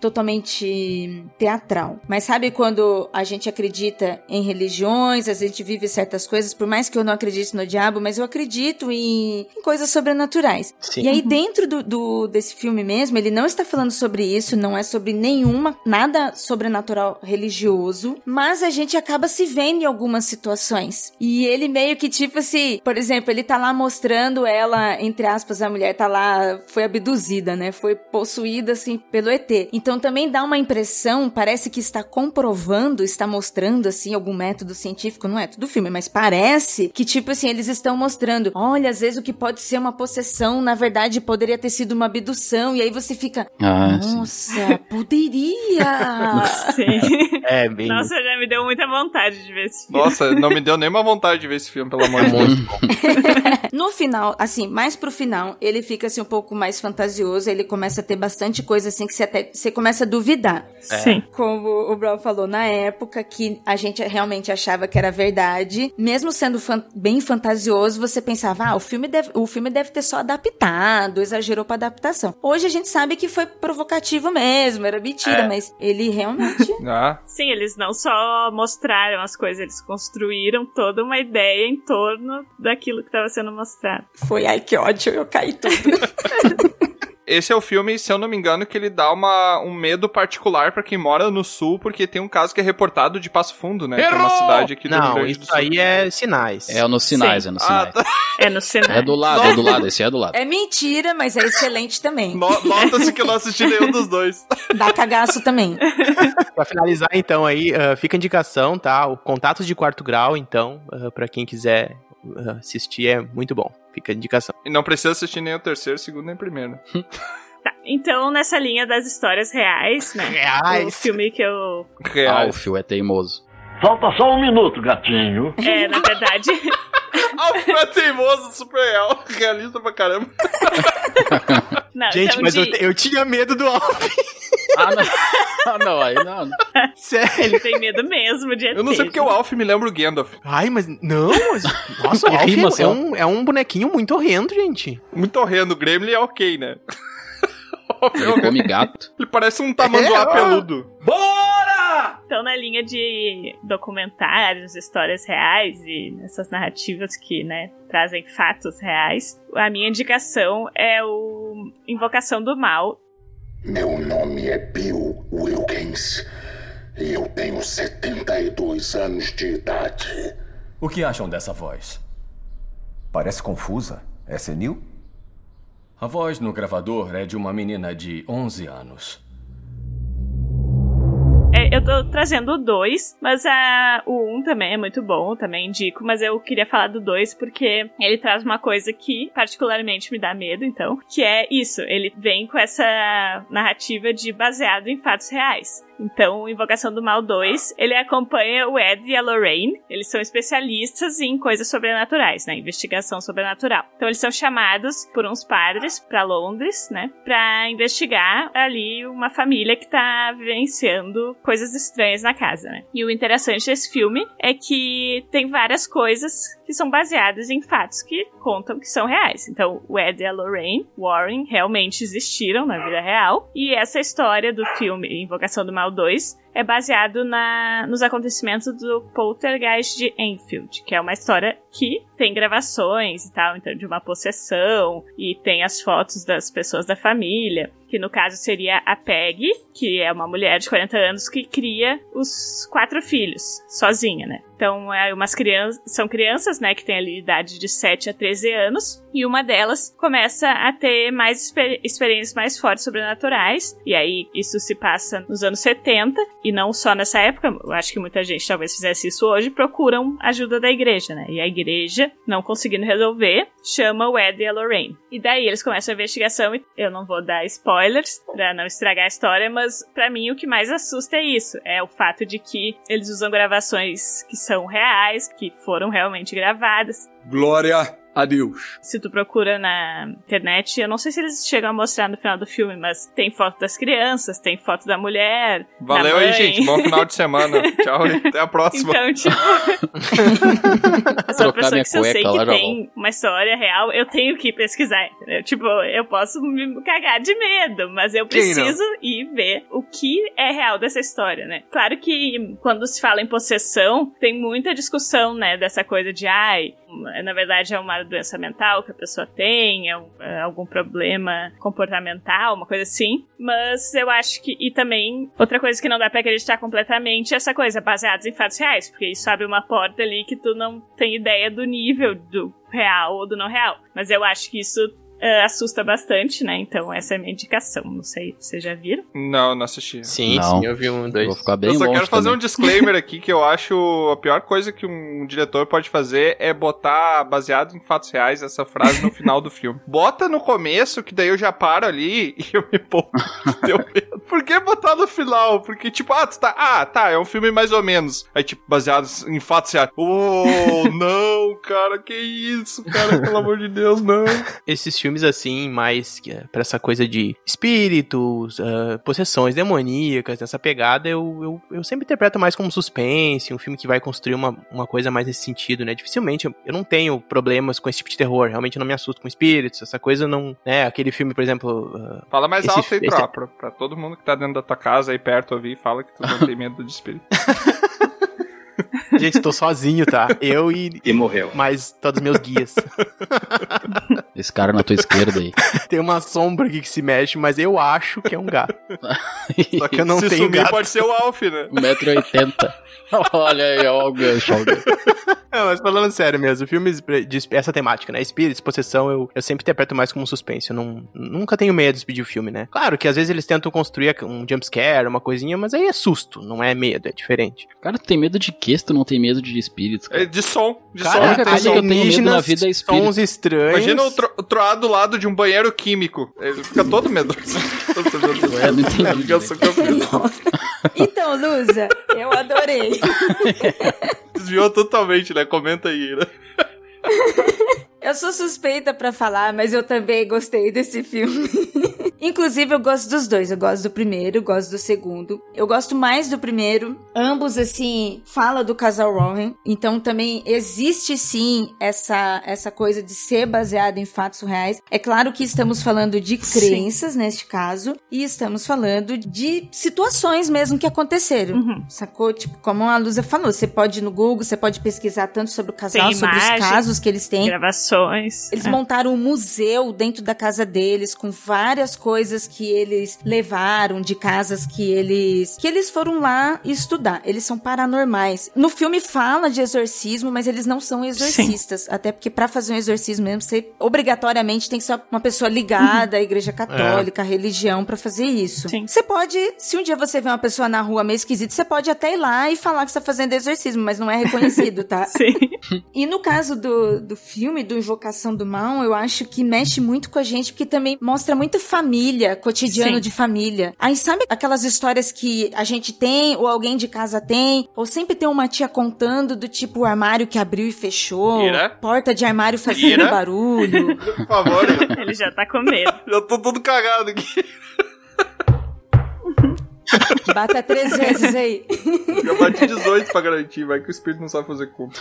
totalmente teatral. Mas sabe quando a gente acredita em religiões, a gente vive certas coisas, por mais que eu não acredite no diabo, mas eu acredito em, em coisas sobrenaturais. Sim. E aí, dentro do, do, desse filme mesmo, ele não está falando sobre isso, não é sobre nenhuma, nada sobrenatural religioso, mas a gente acaba se vendo em algumas situações. E ele meio que, tipo assim, por exemplo, ele tá lá mostrando ela, entre aspas, a mulher tá lá, foi abduzida, né? Foi possuída, assim, pelo ET. Então também dá uma impressão, parece que está comprovando, está mostrando, assim, algum método científico, não é tudo filme, mas parece que, tipo assim, eles estão mostrando, olha, às vezes o que pode ser uma possessão, na verdade, poderia ter sido uma abdução, e aí você fica, ah, nossa, sim. poderia! Sim. É, bem... Nossa, já me deu muita vontade de ver esse filme. Nossa, não me deu nenhuma vontade de ver esse filme, pelo amor de Deus. No final, assim, mais pro final, ele fica assim um pouco mais fantasioso, ele começa a ter bastante coisa assim que você até você começa a duvidar. Sim. Como o Brown falou na época que a gente realmente achava que era verdade, mesmo sendo fan- bem fantasioso, você pensava, ah, o filme deve, o filme deve ter só adaptado, exagerou pra adaptação. Hoje a gente sabe que foi provocativo mesmo, era mentira, É. mas ele realmente Ah, Sim, eles não só mostraram as coisas, eles construíram toda uma ideia em torno daquilo que estava sendo mostrado. foi, ai que ódio, eu caí tudo. Esse é o filme, se eu não me engano, que ele dá uma, um medo particular pra quem mora no sul, porque tem um caso que é reportado de Passo Fundo, né? Que é uma Errou! cidade aqui do Rio Não, Grande do isso Sul. aí é sinais. É nos sinais, Sim. é nos Ah, sinais. tá. É no cenário. É do lado, é do lado, esse é do lado. É mentira, mas é excelente também. No- Nota-se que eu não assisti nenhum dos dois. Dá cagaço também. Pra finalizar, então, aí, ah, fica a indicação, tá? O Contatos de Quarto Grau, então, ah, pra quem quiser ah, assistir, é muito bom. Fica a indicação. E não precisa assistir nem o terceiro, segundo nem o primeiro. Tá, então, nessa linha das histórias reais, né? O Reais! filme que eu. Reais. Alfio é teimoso. Falta só um minuto, gatinho. É, na verdade. Alfio é teimoso, super real. Realista pra caramba. Não, Gente, então mas de- eu, eu tinha medo do Alf. Ah, não. Ah, não, aí não. Sério. Ele tem medo mesmo de ET. Eu não sei porque o Alf me lembra o Gandalf. Ai, mas não, mas... Nossa, o Alf rima, é, um, é um bonequinho muito horrendo, gente. Muito horrendo. O Gremlin é ok, né? É Ele come gato. Ele parece um tamanduá É, ó. Então, na linha de documentários, histórias reais e nessas narrativas que, né, trazem fatos reais, a minha indicação é o Invocação do Mal. Meu nome é Bill Wilkins e eu tenho 72 anos de idade. O que acham dessa voz? Parece confusa. É senil? A voz no gravador é de uma menina de 11 anos. É, eu tô trazendo o 2, mas a, o 1 um também é muito bom, também indico, mas eu queria falar do 2 porque ele traz uma coisa que particularmente me dá medo, então, que é isso, ele vem com essa narrativa de baseado em fatos reais. Então, Invocação do Mal 2, ele acompanha o Ed e a Lorraine. Eles são especialistas em coisas sobrenaturais, né? Investigação sobrenatural. Então, eles são chamados por uns padres pra Londres, né? Pra investigar ali uma família que tá vivenciando coisas estranhas na casa, né? E o interessante desse filme é que tem várias coisas que são baseadas em fatos que contam que são reais. Então, o Ed e a Lorraine Warren realmente existiram na vida real. E essa história do filme Invocação do Mal 2 é baseado na, nos acontecimentos do Poltergeist de Enfield, que é uma história que tem gravações e tal, então de uma possessão, e tem as fotos das pessoas da família, que no caso seria a Peggy, que é uma mulher de 40 anos que cria os quatro filhos, sozinha, né? Então, é umas crianças, são crianças, né, que têm ali idade de 7 a 13 anos, e uma delas começa a ter mais exper experiências mais fortes sobrenaturais, e aí isso se passa nos anos 70, e não só nessa época, acho que muita gente talvez fizesse isso hoje, procuram ajuda da igreja, né? E a igreja, não conseguindo resolver, chama o Ed e a Lorraine. E daí eles começam a investigação, e eu não vou dar spoilers pra não estragar a história, mas pra mim o que mais assusta é isso, é o fato de que eles usam gravações que são reais, que foram realmente gravadas. Glória a Deus. Se tu procura na internet, eu não sei se eles chegam a mostrar no final do filme, mas tem foto das crianças, tem foto da mulher. Valeu da aí, gente. Bom final de semana. Tchau e até a próxima. Então, tipo. eu sou uma pessoa que se eu sei que tem uma história real, eu tenho que pesquisar, entendeu? Tipo, eu posso me cagar de medo, mas eu preciso ir ver o que é real dessa história, né? Claro que quando se fala em possessão, tem muita discussão, né, dessa coisa de, ai, na verdade é uma doença mental que a pessoa tem, é, é algum problema comportamental, uma coisa assim. Mas eu acho que. E também, outra coisa que não dá pra acreditar completamente é essa coisa, baseados em fatos reais, porque isso abre uma porta ali que tu não tem ideia do nível do real ou do não real. Mas eu acho que isso eh, assusta bastante, né? Então essa é a minha indicação. Não sei, vocês já viram? Não, não assisti. Sim, Não. sim, eu vi um, dois. Vou ficar bem eu só longe quero fazer também. um disclaimer aqui que eu acho a pior coisa que um diretor pode fazer é botar baseado em fatos reais essa frase no final do filme. Bota no começo, que daí eu já paro ali e eu me medo. Por que botar no final? Porque, tipo, ah, tu tá, ah, tá, é um filme mais ou menos. Aí, tipo, baseado em fatos reais. Oh, não, cara, que isso, cara, pelo amor de Deus, não. Esses filmes, assim, mais é pra essa coisa de espíritos, uh, possessões demoníacas, essa pegada, eu, eu, eu sempre interpreto mais como suspense, um filme que vai construir uma, uma coisa mais nesse sentido, né? Dificilmente, eu, eu não tenho problemas com esse tipo de terror, realmente eu não me assusto com espíritos, essa coisa não, né? Aquele filme, por exemplo... Uh, fala mais esse, alto aí, esse... pra, pra todo mundo que tá dentro da tua casa aí perto ouvir, fala que tu não tem medo de espírito. Gente, tô sozinho, tá? Eu e. E morreu. Mais todos meus guias. Esse cara na tua esquerda aí. Tem uma sombra aqui que se mexe, mas eu acho que é um gato. Só que eu não se tenho sumir, gato. pode ser o Alf, né? 1,80m. Olha aí, ó, o gancho, ó, o gancho. Não, mas falando sério mesmo, filmes de essa temática, né? Espíritos, possessão, eu, eu sempre interpreto mais como suspense. Eu não, nunca tenho medo de pedir o filme, né? Claro que às vezes eles tentam construir um jumpscare, uma coisinha, mas aí é susto, não é medo, é diferente. Cara, tu tem medo de quê se tu não tem medo de espíritos? Cara? É de som. De Cara, som. a única coisa que eu tenho medo na vida é espírito. Sons estranhos. Imagina o, tro o troar do lado de um banheiro químico. Ele fica todo medroso. Eu não entendi. Eu sou Então, Lusa, eu adorei. Desviou totalmente, né? Comenta aí, né? Eu sou suspeita para falar, mas eu também gostei desse filme. Inclusive, eu gosto dos dois. Eu gosto do primeiro, gosto do segundo. Eu gosto mais do primeiro. Ambos, assim, fala do casal Warren. Então, também existe, sim, essa, essa coisa de ser baseado em fatos reais. É claro que estamos falando de crenças, sim. neste caso. E estamos falando de situações mesmo que aconteceram. Uhum. Sacou? Tipo, como a Lusa falou, você pode ir no Google, você pode pesquisar tanto sobre o casal, Tem sobre imagens, os casos que eles têm. Gravações. Eles é. montaram um museu dentro da casa deles com várias coisas que eles levaram de casas que eles que eles foram lá estudar. Eles são paranormais. No filme fala de exorcismo, mas eles não são exorcistas, Sim. até porque para fazer um exorcismo mesmo você obrigatoriamente tem que ser uma pessoa ligada uhum. à igreja católica, à religião para fazer isso. Sim. Você pode, se um dia você vê uma pessoa na rua meio esquisita, você pode até ir lá e falar que está fazendo exorcismo, mas não é reconhecido, tá? Sim. E no caso do, do filme do Invocação do Mal, eu acho que mexe muito com a gente porque também mostra muito família, cotidiano Sim. de família. Aí sabe aquelas histórias que a gente tem, ou alguém de casa tem, ou sempre tem uma tia contando do tipo o armário que abriu e fechou, Ira? porta de armário fazendo Ira? barulho. Por favor. Ele já tá com medo. Eu tô todo cagado aqui. Bata três vezes aí. Eu bati 18 pra garantir, vai que o espírito não sabe fazer conta.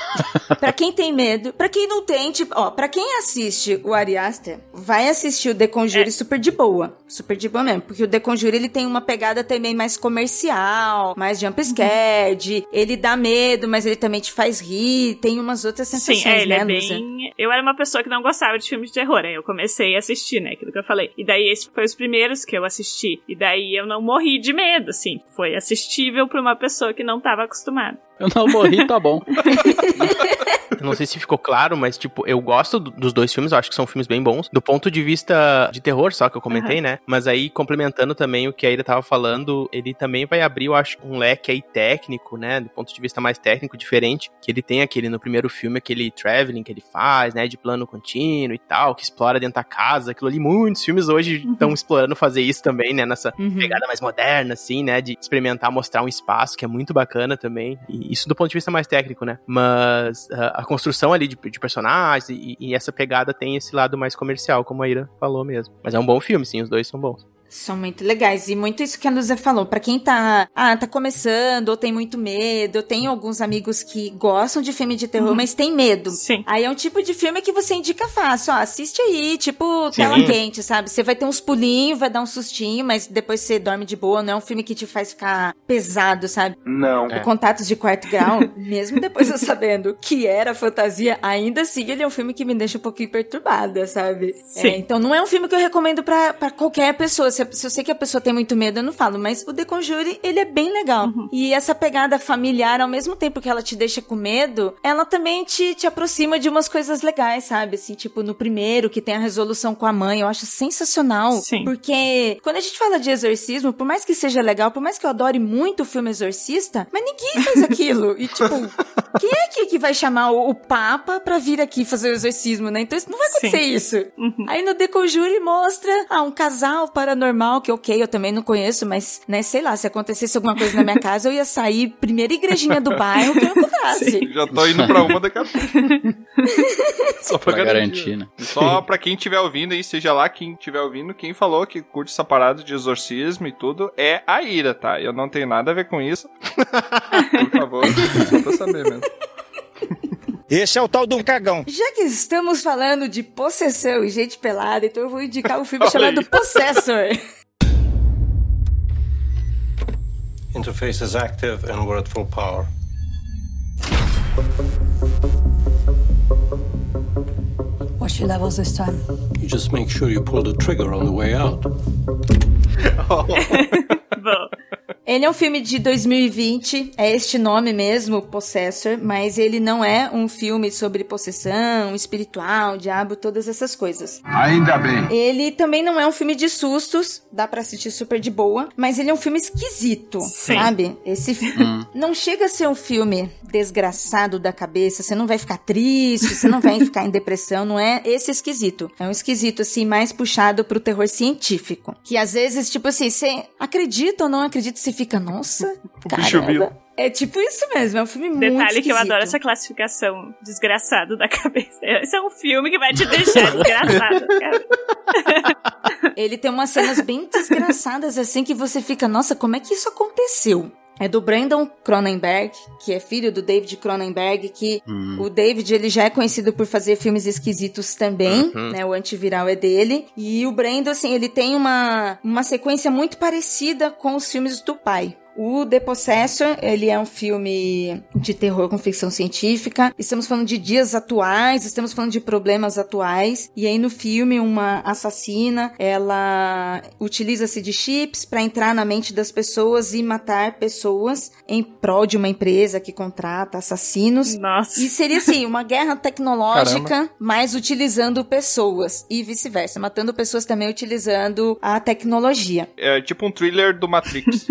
pra quem tem medo, pra quem não tem, tipo, ó, pra quem assiste o Ari Aster, vai assistir o The Conjure é. super de boa. Super de boa mesmo. Porque o The Conjure, ele tem uma pegada também mais comercial, mais jumpscare, uhum. ele dá medo, mas ele também te faz rir, tem umas outras sensações, Sim, é, ele né, é bem... Eu era uma pessoa que não gostava de filmes de terror, aí eu comecei a assistir, né, aquilo que eu falei. E daí, esses foram os primeiros que eu assisti. E daí, eu não morri de medo, assim. Foi assistível pra uma pessoa que não tava acostumada. Eu não morri, tá bom. Não sei se ficou claro, mas, tipo, eu gosto do, dos dois filmes, eu acho que são filmes bem bons. Do ponto de vista de terror, só que eu comentei, uhum. né? Mas aí, complementando também o que a Ira tava falando, ele também vai abrir, eu acho, um leque aí técnico, né? Do ponto de vista mais técnico, diferente. Que ele tem aquele, no primeiro filme, aquele traveling que ele faz, né? De plano contínuo e tal, que explora dentro da casa. Aquilo ali, muitos filmes hoje estão uhum. explorando fazer isso também, né? Nessa uhum. pegada mais moderna, assim, né? De experimentar, mostrar um espaço, que é muito bacana também. E isso do ponto de vista mais técnico, né? Mas uh, a construção ali de, de personagens e, e, essa pegada tem esse lado mais comercial, como a Ira falou mesmo. Mas é um bom filme, sim, os dois são bons. São muito legais. E muito isso que a Luzia falou. Pra quem tá, ah, tá começando, ou tem muito medo. Eu tenho alguns amigos que gostam de filme de terror, uhum. mas tem medo. Sim. Aí é um tipo de filme que você indica fácil. Ó, assiste aí, tipo, Sim. tela quente, sabe? Você vai ter uns pulinhos, vai dar um sustinho, mas depois você dorme de boa. Não é um filme que te faz ficar pesado, sabe? Não. É. Contatos de quarto grau, mesmo depois eu sabendo que era fantasia, ainda assim ele é um filme que me deixa um pouquinho perturbada, sabe? Sim. É, então não é um filme que eu recomendo pra qualquer pessoa. Se se eu sei que a pessoa tem muito medo, eu não falo, mas o The Conjure, ele é bem legal. Uhum. E essa pegada familiar, ao mesmo tempo que ela te deixa com medo, ela também te, te aproxima de umas coisas legais, sabe? Assim, tipo, no primeiro, que tem a resolução com a mãe, eu acho sensacional. Sim. Porque quando a gente fala de exorcismo, por mais que seja legal, por mais que eu adore muito o filme Exorcista, mas ninguém faz aquilo. E, tipo, Quem é aqui que vai chamar o, o Papa pra vir aqui fazer o exorcismo, né? Então isso não vai acontecer Sim. isso. Aí no The Conjure mostra, ah, um casal paranormal, que ok, eu também não conheço, mas, né, sei lá, se acontecesse alguma coisa na minha casa, eu ia sair primeira igrejinha do bairro que eu encontrasse. Já tô indo pra uma daqui a pouco. Só pra, Pra garantir. garantir, né? Só pra quem estiver ouvindo aí, seja lá quem estiver ouvindo, quem falou que curte essa parada de exorcismo e tudo é a Ira, tá? Eu não tenho nada a ver com isso. Por favor, só pra saber mesmo. Esse é o tal do cagão. Já que estamos falando de possessão e gente pelada, então eu vou indicar um filme Olha chamado aí. Possessor. Interface is active and we're at full power. What's your levels this time? You just make sure you pull the trigger on the way out. Bom, Ele é um filme de 2020, é este nome mesmo, Possessor, mas ele não é um filme sobre possessão, espiritual, diabo, todas essas coisas. Ainda bem. Ele também não é um filme de sustos, dá pra assistir super de boa, mas ele é um filme esquisito, sabe? Esse fi- não chega a ser um filme desgraçado da cabeça, você não vai ficar triste, você não vai ficar em depressão, não é esse esquisito. É um esquisito assim mais puxado pro terror científico, que às vezes tipo assim, você acredita ou não acredita, você fica, nossa, bicho viu. caramba. É tipo isso mesmo, é um filme muito detalhe que eu adoro essa classificação desgraçado da cabeça. Esse é um filme que vai te deixar desgraçado, cara. Ele tem umas cenas bem desgraçadas assim que você fica, nossa, como é que isso aconteceu? É do Brandon Cronenberg, que é filho do David Cronenberg, que o David ele já é conhecido por fazer filmes esquisitos também, Uhum. né? O antiviral é dele. E o Brandon, assim, ele tem uma, uma sequência muito parecida com os filmes do pai. O The Possessor, ele é um filme de terror com ficção científica. Estamos falando de dias atuais, estamos falando de problemas atuais. E aí no filme, uma assassina, ela utiliza-se de chips para entrar na mente das pessoas e matar pessoas em prol de uma empresa que contrata assassinos. Nossa. E seria assim, uma guerra tecnológica, mas utilizando pessoas e vice-versa, matando pessoas também utilizando a tecnologia. É tipo um thriller do Matrix.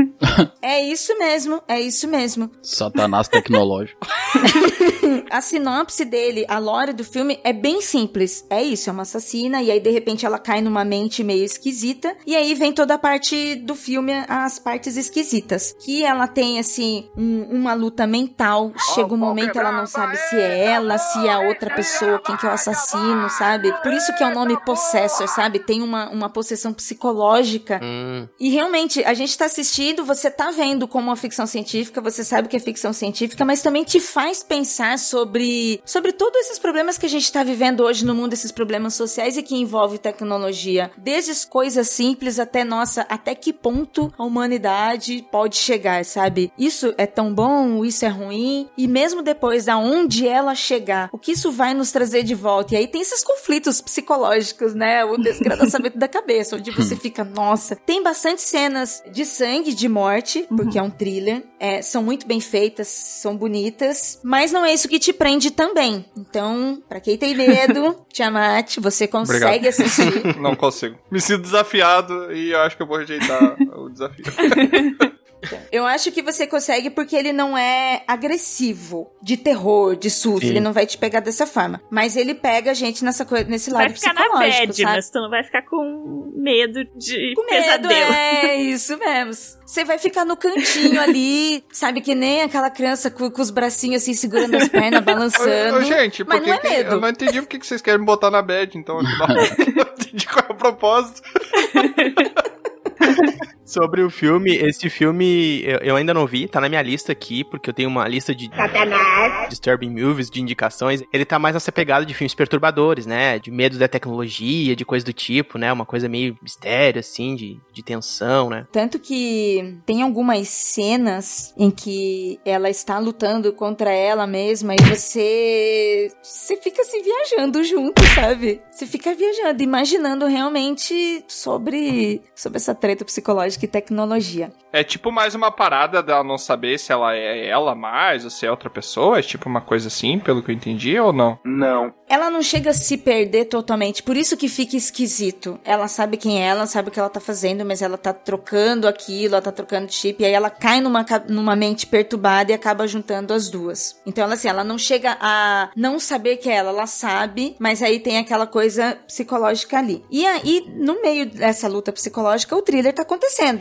É isso mesmo, é isso mesmo. Satanás tecnológico. A sinopse dele, a lore do filme é bem simples. É isso, é uma assassina e aí de repente ela cai numa mente meio esquisita e aí vem toda a parte do filme, as partes esquisitas. Que ela tem assim um- uma luta mental. Chega um momento ela não sabe se é ela, se é a outra pessoa, quem que é o assassino, sabe? Por isso que é o nome Possessor, sabe? Tem uma, uma possessão psicológica. Hum. E realmente, a gente tá assistindo, você tá vendo como uma ficção científica, você sabe que é ficção científica, mas também te faz pensar sobre, sobre todos esses problemas que a gente tá vivendo hoje no mundo, esses problemas sociais e que envolve tecnologia. Desde as coisas simples até, nossa, até que ponto a humanidade pode chegar, sabe? Isso é tão bom, isso é ruim, e mesmo depois da onde ela chegar, o que isso vai nos trazer de volta? E aí tem esses conflitos psicológicos, né? O desgraçamento da cabeça, onde você fica, nossa. Tem bastante cenas de sangue, de morte, porque é um thriller. É, são muito bem feitas, são bonitas, mas não é isso que te prende também. Então, pra quem tem medo, Tiamat, você consegue Obrigado. assistir. Não consigo. Me sinto desafiado e eu acho que eu vou rejeitar o desafio. Eu acho que você consegue porque ele não é agressivo, de terror, de susto. Sim. Ele não vai te pegar dessa forma. Mas ele pega a gente nessa coisa, nesse vai lado ficar na psicológico, bad, sabe? mas tu não vai ficar com medo de Com medo, pesadelo. é isso mesmo. Você vai ficar no cantinho ali, sabe? Que nem aquela criança com, com os bracinhos assim, segurando as pernas, balançando. Ô, ô, gente, mas por não que é que- medo. eu não entendi por que que vocês querem me botar na bad, então. eu não entendi qual é o propósito. Sobre o filme, esse filme eu, eu ainda não vi, tá na minha lista aqui, porque eu tenho uma lista de Disturbing Movies, de indicações. Ele tá mais nessa pegada de filmes perturbadores, né? De medo da tecnologia, de coisa do tipo, né? Uma coisa meio mistério, assim, de, de tensão, né? Tanto que tem algumas cenas em que ela está lutando contra ela mesma e você. Você fica se viajando junto, sabe? Você fica viajando, imaginando realmente sobre, sobre essa treta psicológica que tecnologia. É tipo mais uma parada dela não saber se ela é ela mais ou se é outra pessoa? É tipo uma coisa assim, pelo que eu entendi, ou não? Não. Ela não chega a se perder totalmente, por isso que fica esquisito. Ela sabe quem é ela, sabe o que ela tá fazendo, mas ela tá trocando aquilo, ela tá trocando chip, e aí ela cai numa, numa mente perturbada e acaba juntando as duas. Então ela assim, ela não chega a não saber que é ela, ela sabe, mas aí tem aquela coisa psicológica ali. E aí, no meio dessa luta psicológica, o thriller tá acontecendo.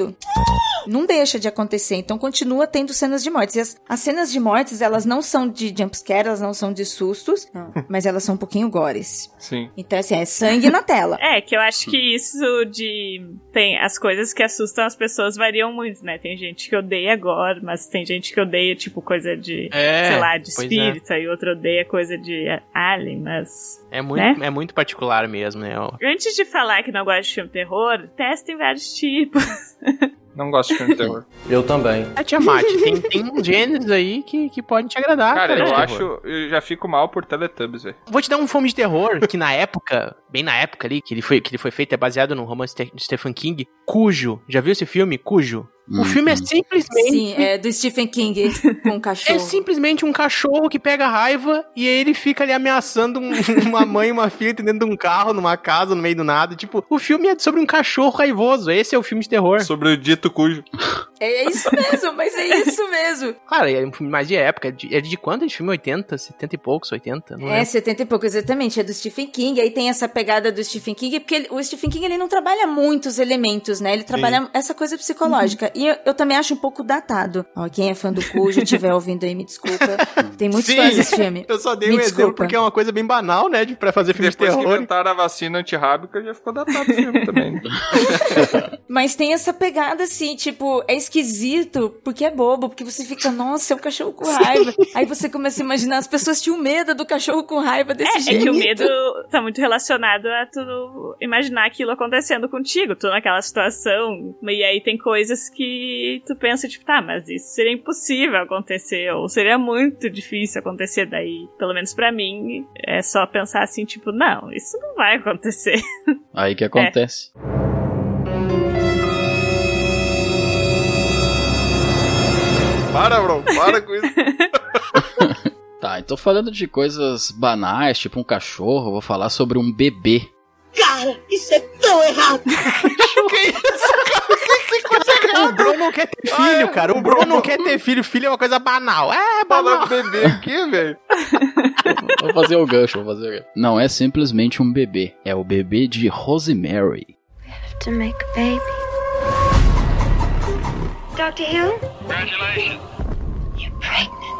Não deixa de acontecer, então continua tendo cenas de mortes. E as, as cenas de mortes, elas não são de jumpscare, elas não são de sustos, não, mas elas são um pouquinho gores. Sim. Então, assim, é sangue na tela. É, que eu acho que isso de. Tem as coisas que assustam as pessoas variam muito, né? Tem gente que odeia agora, mas tem gente que odeia, tipo, coisa de. É, sei lá, de espírita, e outra odeia coisa de alien, mas. É muito, Né? é muito particular mesmo, né? Antes de falar que não gosta de filme terror, testem vários tipos. Não gosto de filme de terror. Eu também. É, Tiamat, tem, tem uns gêneros aí que, que podem te agradar, Cara, cara. eu de acho. terror. Eu já fico mal por Teletubbies, velho. Vou te dar um filme de terror que na época, bem na época ali, que ele foi, que ele foi feito, é baseado no romance de Stephen King, Cujo. Já viu esse filme? Cujo. O filme é simplesmente. Sim, é do Stephen King com o cachorro. É simplesmente um cachorro que pega raiva e aí ele fica ali ameaçando um- uma mãe e uma filha dentro de um carro, numa casa, no meio do nada. Tipo, o filme é sobre um cachorro raivoso. Esse é o filme de terror. Sobre o dito cujo. É isso mesmo, mas é isso mesmo. Claro, é um filme mais de época. É de, é de quando esse filme? 80? 70 e poucos? 80? Não É, lembro. 70 e pouco, exatamente. É do Stephen King. Aí tem essa pegada do Stephen King, porque ele- o Stephen King ele não trabalha muitos elementos, né? Ele trabalha essa coisa psicológica. E eu, eu também acho um pouco datado. Ó, quem é fã do Cujo, estiver ouvindo aí, me desculpa. Tem muitos Sim, fãs desse filme. Eu só dei Me um exemplo desculpa. porque é uma coisa bem banal, né? De, pra fazer filme Depois de que terror. inventaram a vacina antirrábica, já ficou datado o filme também. Mas tem essa pegada assim, tipo, é esquisito porque é bobo, porque você fica, nossa, é um cachorro com raiva. Aí você começa a imaginar, as pessoas tinham medo do cachorro com raiva desse É, é jeito. que o medo tá muito relacionado a tu imaginar aquilo acontecendo contigo, tu naquela situação. E aí tem coisas que tu pensa, tipo, tá, mas isso seria impossível acontecer, ou seria muito difícil acontecer. Daí, pelo menos pra mim, é só pensar assim, tipo, não, isso não vai acontecer. Aí que acontece. Para, bro, para com isso. Tá, então falando de coisas banais, tipo um cachorro, eu vou falar sobre um bebê. Cara, isso é tão errado. O Bruno não quer ter filho, cara. O Bruno não quer ter filho. Filho é uma coisa banal. É, banal. Fala bebê aqui, velho. Vou fazer o gancho, vou fazer o gancho. Não é simplesmente um bebê, é o bebê de Rosemary. To make a baby. Dr. Hill? Congratulations. You're pregnant.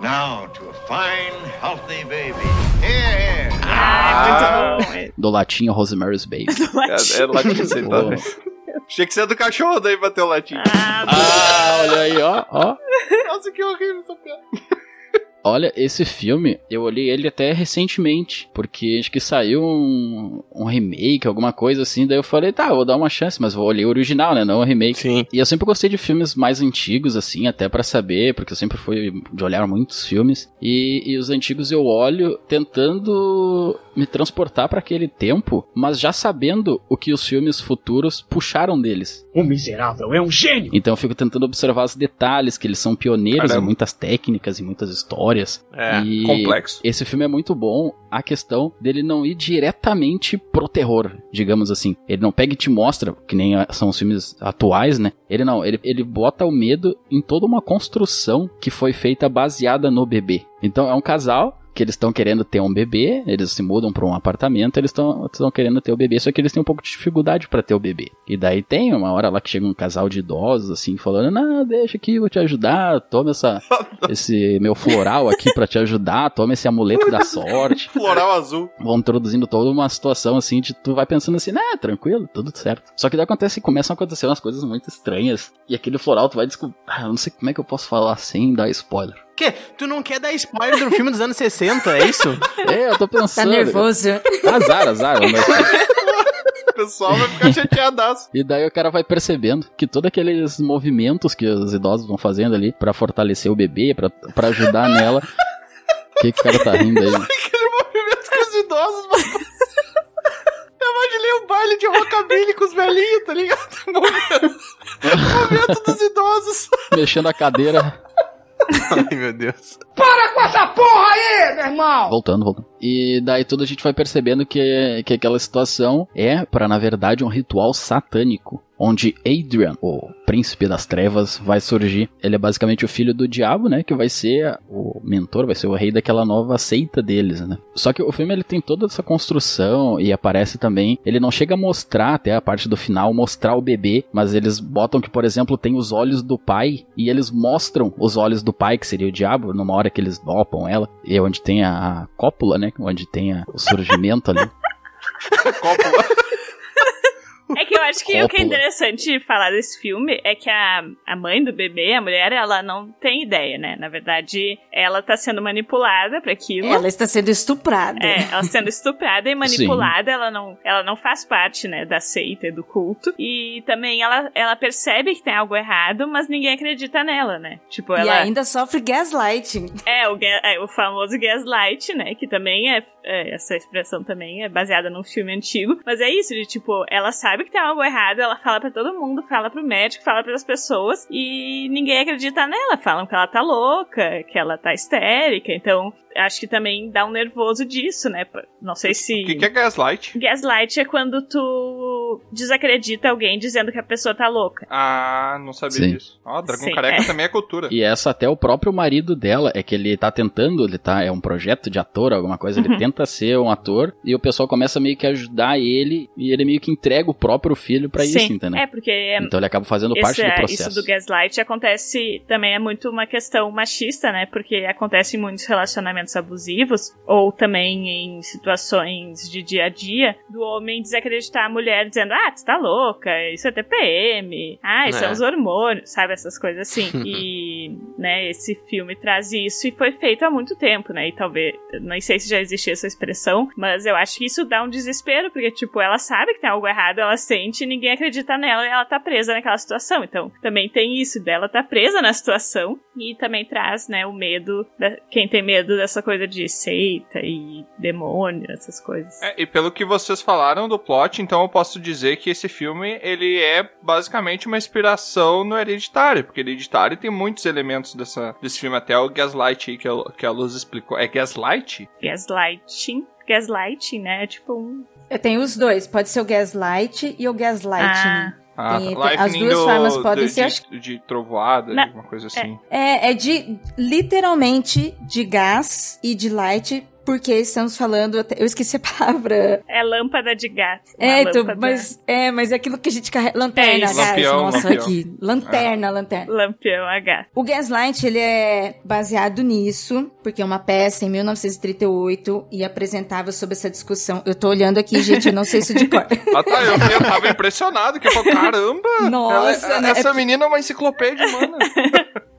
Now to a fine, healthy baby. Here, here. Ah, bom. Do latinho Rosemary's Baby. É, é latinho Achei que você é do cachorro, daí bateu o latinho. Ah, olha aí, ó, ó. Nossa, que horrível essa piada. Olha, esse filme, eu olhei ele até recentemente, porque acho que saiu um, um remake, alguma coisa assim, daí eu falei, tá, vou dar uma chance, mas vou olhar o original, né, não o remake. Sim. E eu sempre gostei de filmes mais antigos, assim, até pra saber, porque eu sempre fui de olhar muitos filmes, e, e os antigos eu olho tentando me transportar pra aquele tempo, mas já sabendo o que os filmes futuros puxaram deles. O miserável é um gênio! Então eu fico tentando observar os detalhes, que eles são pioneiros Caramba. em muitas técnicas e muitas histórias. É, e complexo. Esse filme é muito bom, a questão dele não ir diretamente pro terror, digamos assim. Ele não pega e te mostra, que nem são os filmes atuais, né? Ele não, ele, ele bota o medo em toda uma construção que foi feita baseada no bebê. Então é um casal que eles estão querendo ter um bebê, eles se mudam para um apartamento, eles estão querendo ter o bebê, só que eles têm um pouco de dificuldade para ter o bebê. E daí tem uma hora lá que chega um casal de idosos assim, falando: "Não, deixa aqui, vou te ajudar, toma essa esse meu floral aqui para te ajudar, toma esse amuleto da sorte". Floral azul. Vão introduzindo toda uma situação assim de tu vai pensando assim, né, tranquilo, tudo certo. Só que daí acontece, começam a acontecer umas coisas muito estranhas. E aquele floral tu vai descobrir, ah, eu não sei como é que eu posso falar sem dar spoiler. Que? Tu não quer dar spoiler do filme dos anos 60, é isso? É, eu tô Tá pensando. nervoso. Azar, azar, mas... O pessoal vai ficar chateadaço. E daí o cara vai percebendo que todos aqueles movimentos que os idosos vão fazendo ali pra fortalecer o bebê, pra pra ajudar nela. O que, que o cara tá rindo aí? Aquele movimento com os idosos, mano. Eu imaginei um baile de rockabilly com os velhinhos, tá ligado? Movimento. Momento dos idosos. Mexendo a cadeira. Ai, meu Deus. Para com essa porra aí, meu irmão! Voltando, voltando. E daí tudo a gente vai percebendo que, que aquela situação é, para na verdade, um ritual satânico. Onde Adrian, o príncipe das trevas, vai surgir. Ele é basicamente o filho do diabo, né? Que vai ser o mentor, vai ser o rei daquela nova seita deles, né? Só que o filme ele tem toda essa construção e aparece também. Ele não chega a mostrar até a parte do final, mostrar o bebê, mas eles botam que, por exemplo, tem os olhos do pai e eles mostram os olhos do pai, que seria o diabo, numa hora que eles dopam ela, e é onde tem a cópula, né? Onde tem a, o surgimento ali. cópula. É que eu acho que o que é interessante falar desse filme é que a, a mãe do bebê, a mulher, ela não tem ideia, né? Na verdade, ela tá sendo manipulada para aquilo. Ela está sendo estuprada. É, ela sendo estuprada e manipulada, ela não, ela não faz parte, né, da seita e do culto. E também ela, ela percebe que tem algo errado, mas ninguém acredita nela, né? Tipo, ela... E ainda sofre gaslighting. É, o, é, o famoso gaslight, né? Que também é, é, essa expressão também é baseada num filme antigo. Mas é isso, de tipo, ela sabe que tem algo errado, ela fala para todo mundo, fala pro médico, fala para as pessoas e ninguém acredita nela. Falam que ela tá louca, que ela tá histérica. Então, acho que também dá um nervoso disso, né? Não sei se. O que, que é gaslight? Gaslight é quando tu desacredita alguém dizendo que a pessoa tá louca. Ah, não sabia Sim. disso. Ó, Dragão Sim, Careca é. também é cultura. E essa até o próprio marido dela, é que ele tá tentando, ele tá, é um projeto de ator, alguma coisa, ele Uhum. tenta ser um ator, e o pessoal começa meio que a ajudar ele, e ele meio que entrega o próprio filho pra isso, entendeu? é porque é- Então ele acaba fazendo parte Esse- do processo. Isso do gaslight acontece também é muito uma questão machista, né? Porque acontece em muitos relacionamentos abusivos, ou também em situações de dia a dia, do homem desacreditar a mulher dizendo: Ah, tu tá louca, isso é TPM, ah, isso é, É. os hormônios, sabe? Essas coisas assim. e, né, esse filme traz isso e foi feito há muito tempo, né? E talvez, não sei se já existia essa expressão, mas eu acho que isso dá um desespero, porque, tipo, ela sabe que tem algo errado, ela sente, ninguém acredita nela e ela tá presa naquela situação. Então, também tem isso dela tá presa na situação e também traz, né, o medo, da, quem tem medo dessa coisa de seita e demônio, essas coisas. É, e pelo que vocês falaram do plot, então eu posso dizer que esse filme ele é basicamente uma inspiração no Hereditário, porque Hereditário tem muitos elementos dessa, desse filme, até o Gaslight aí que a, que a Luz explicou. É Gaslight? Gaslighting. Gaslighting, né? É tipo um. Eu tenho os dois, pode ser o gaslight e o gaslighting. Ah. Ah, Tem- tem- as duas do- formas podem do- ser. de, acho- de trovoada, Não, alguma coisa assim. É, é de literalmente de gás e de light, porque estamos falando. até- Eu esqueci a palavra. É lâmpada de gato. É, então, lâmpada- mas é, mas é aquilo que a gente carrega. Lanterna, É. Lampião, Nossa, lampião. aqui. Lanterna, lanterna. Lampião a gato. O Gaslight, ele é baseado nisso, porque é uma peça em 1938 e apresentava sobre essa discussão. Eu tô olhando aqui, gente, eu não sei isso de cor. Ah tá, eu, eu tava impressionado, que eu falei, caramba! Nossa, ela- né? essa menina é uma enciclopédia humana.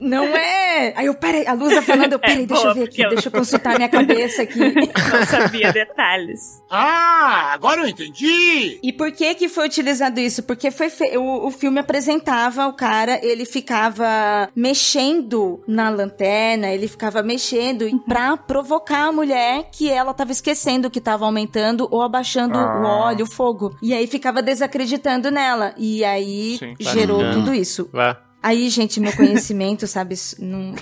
Não é! Aí eu, peraí, a Luz tá falando, eu, peraí, É, deixa boa, eu ver aqui, eu- deixa eu consultar minha cabeça aqui. Não sabia detalhes. Ah, agora eu entendi! E por que que foi utilizado isso? Porque foi fe- o, o filme apresentava o cara, ele ficava mexendo na lanterna, ele ficava mexendo e pra provocar a mulher que ela tava esquecendo que tava aumentando ou abaixando Ah. o óleo, o fogo. E aí ficava desacreditando nela. E aí Sim. gerou Tá. tudo isso. Vá. Aí, gente, meu conhecimento, sabe, não...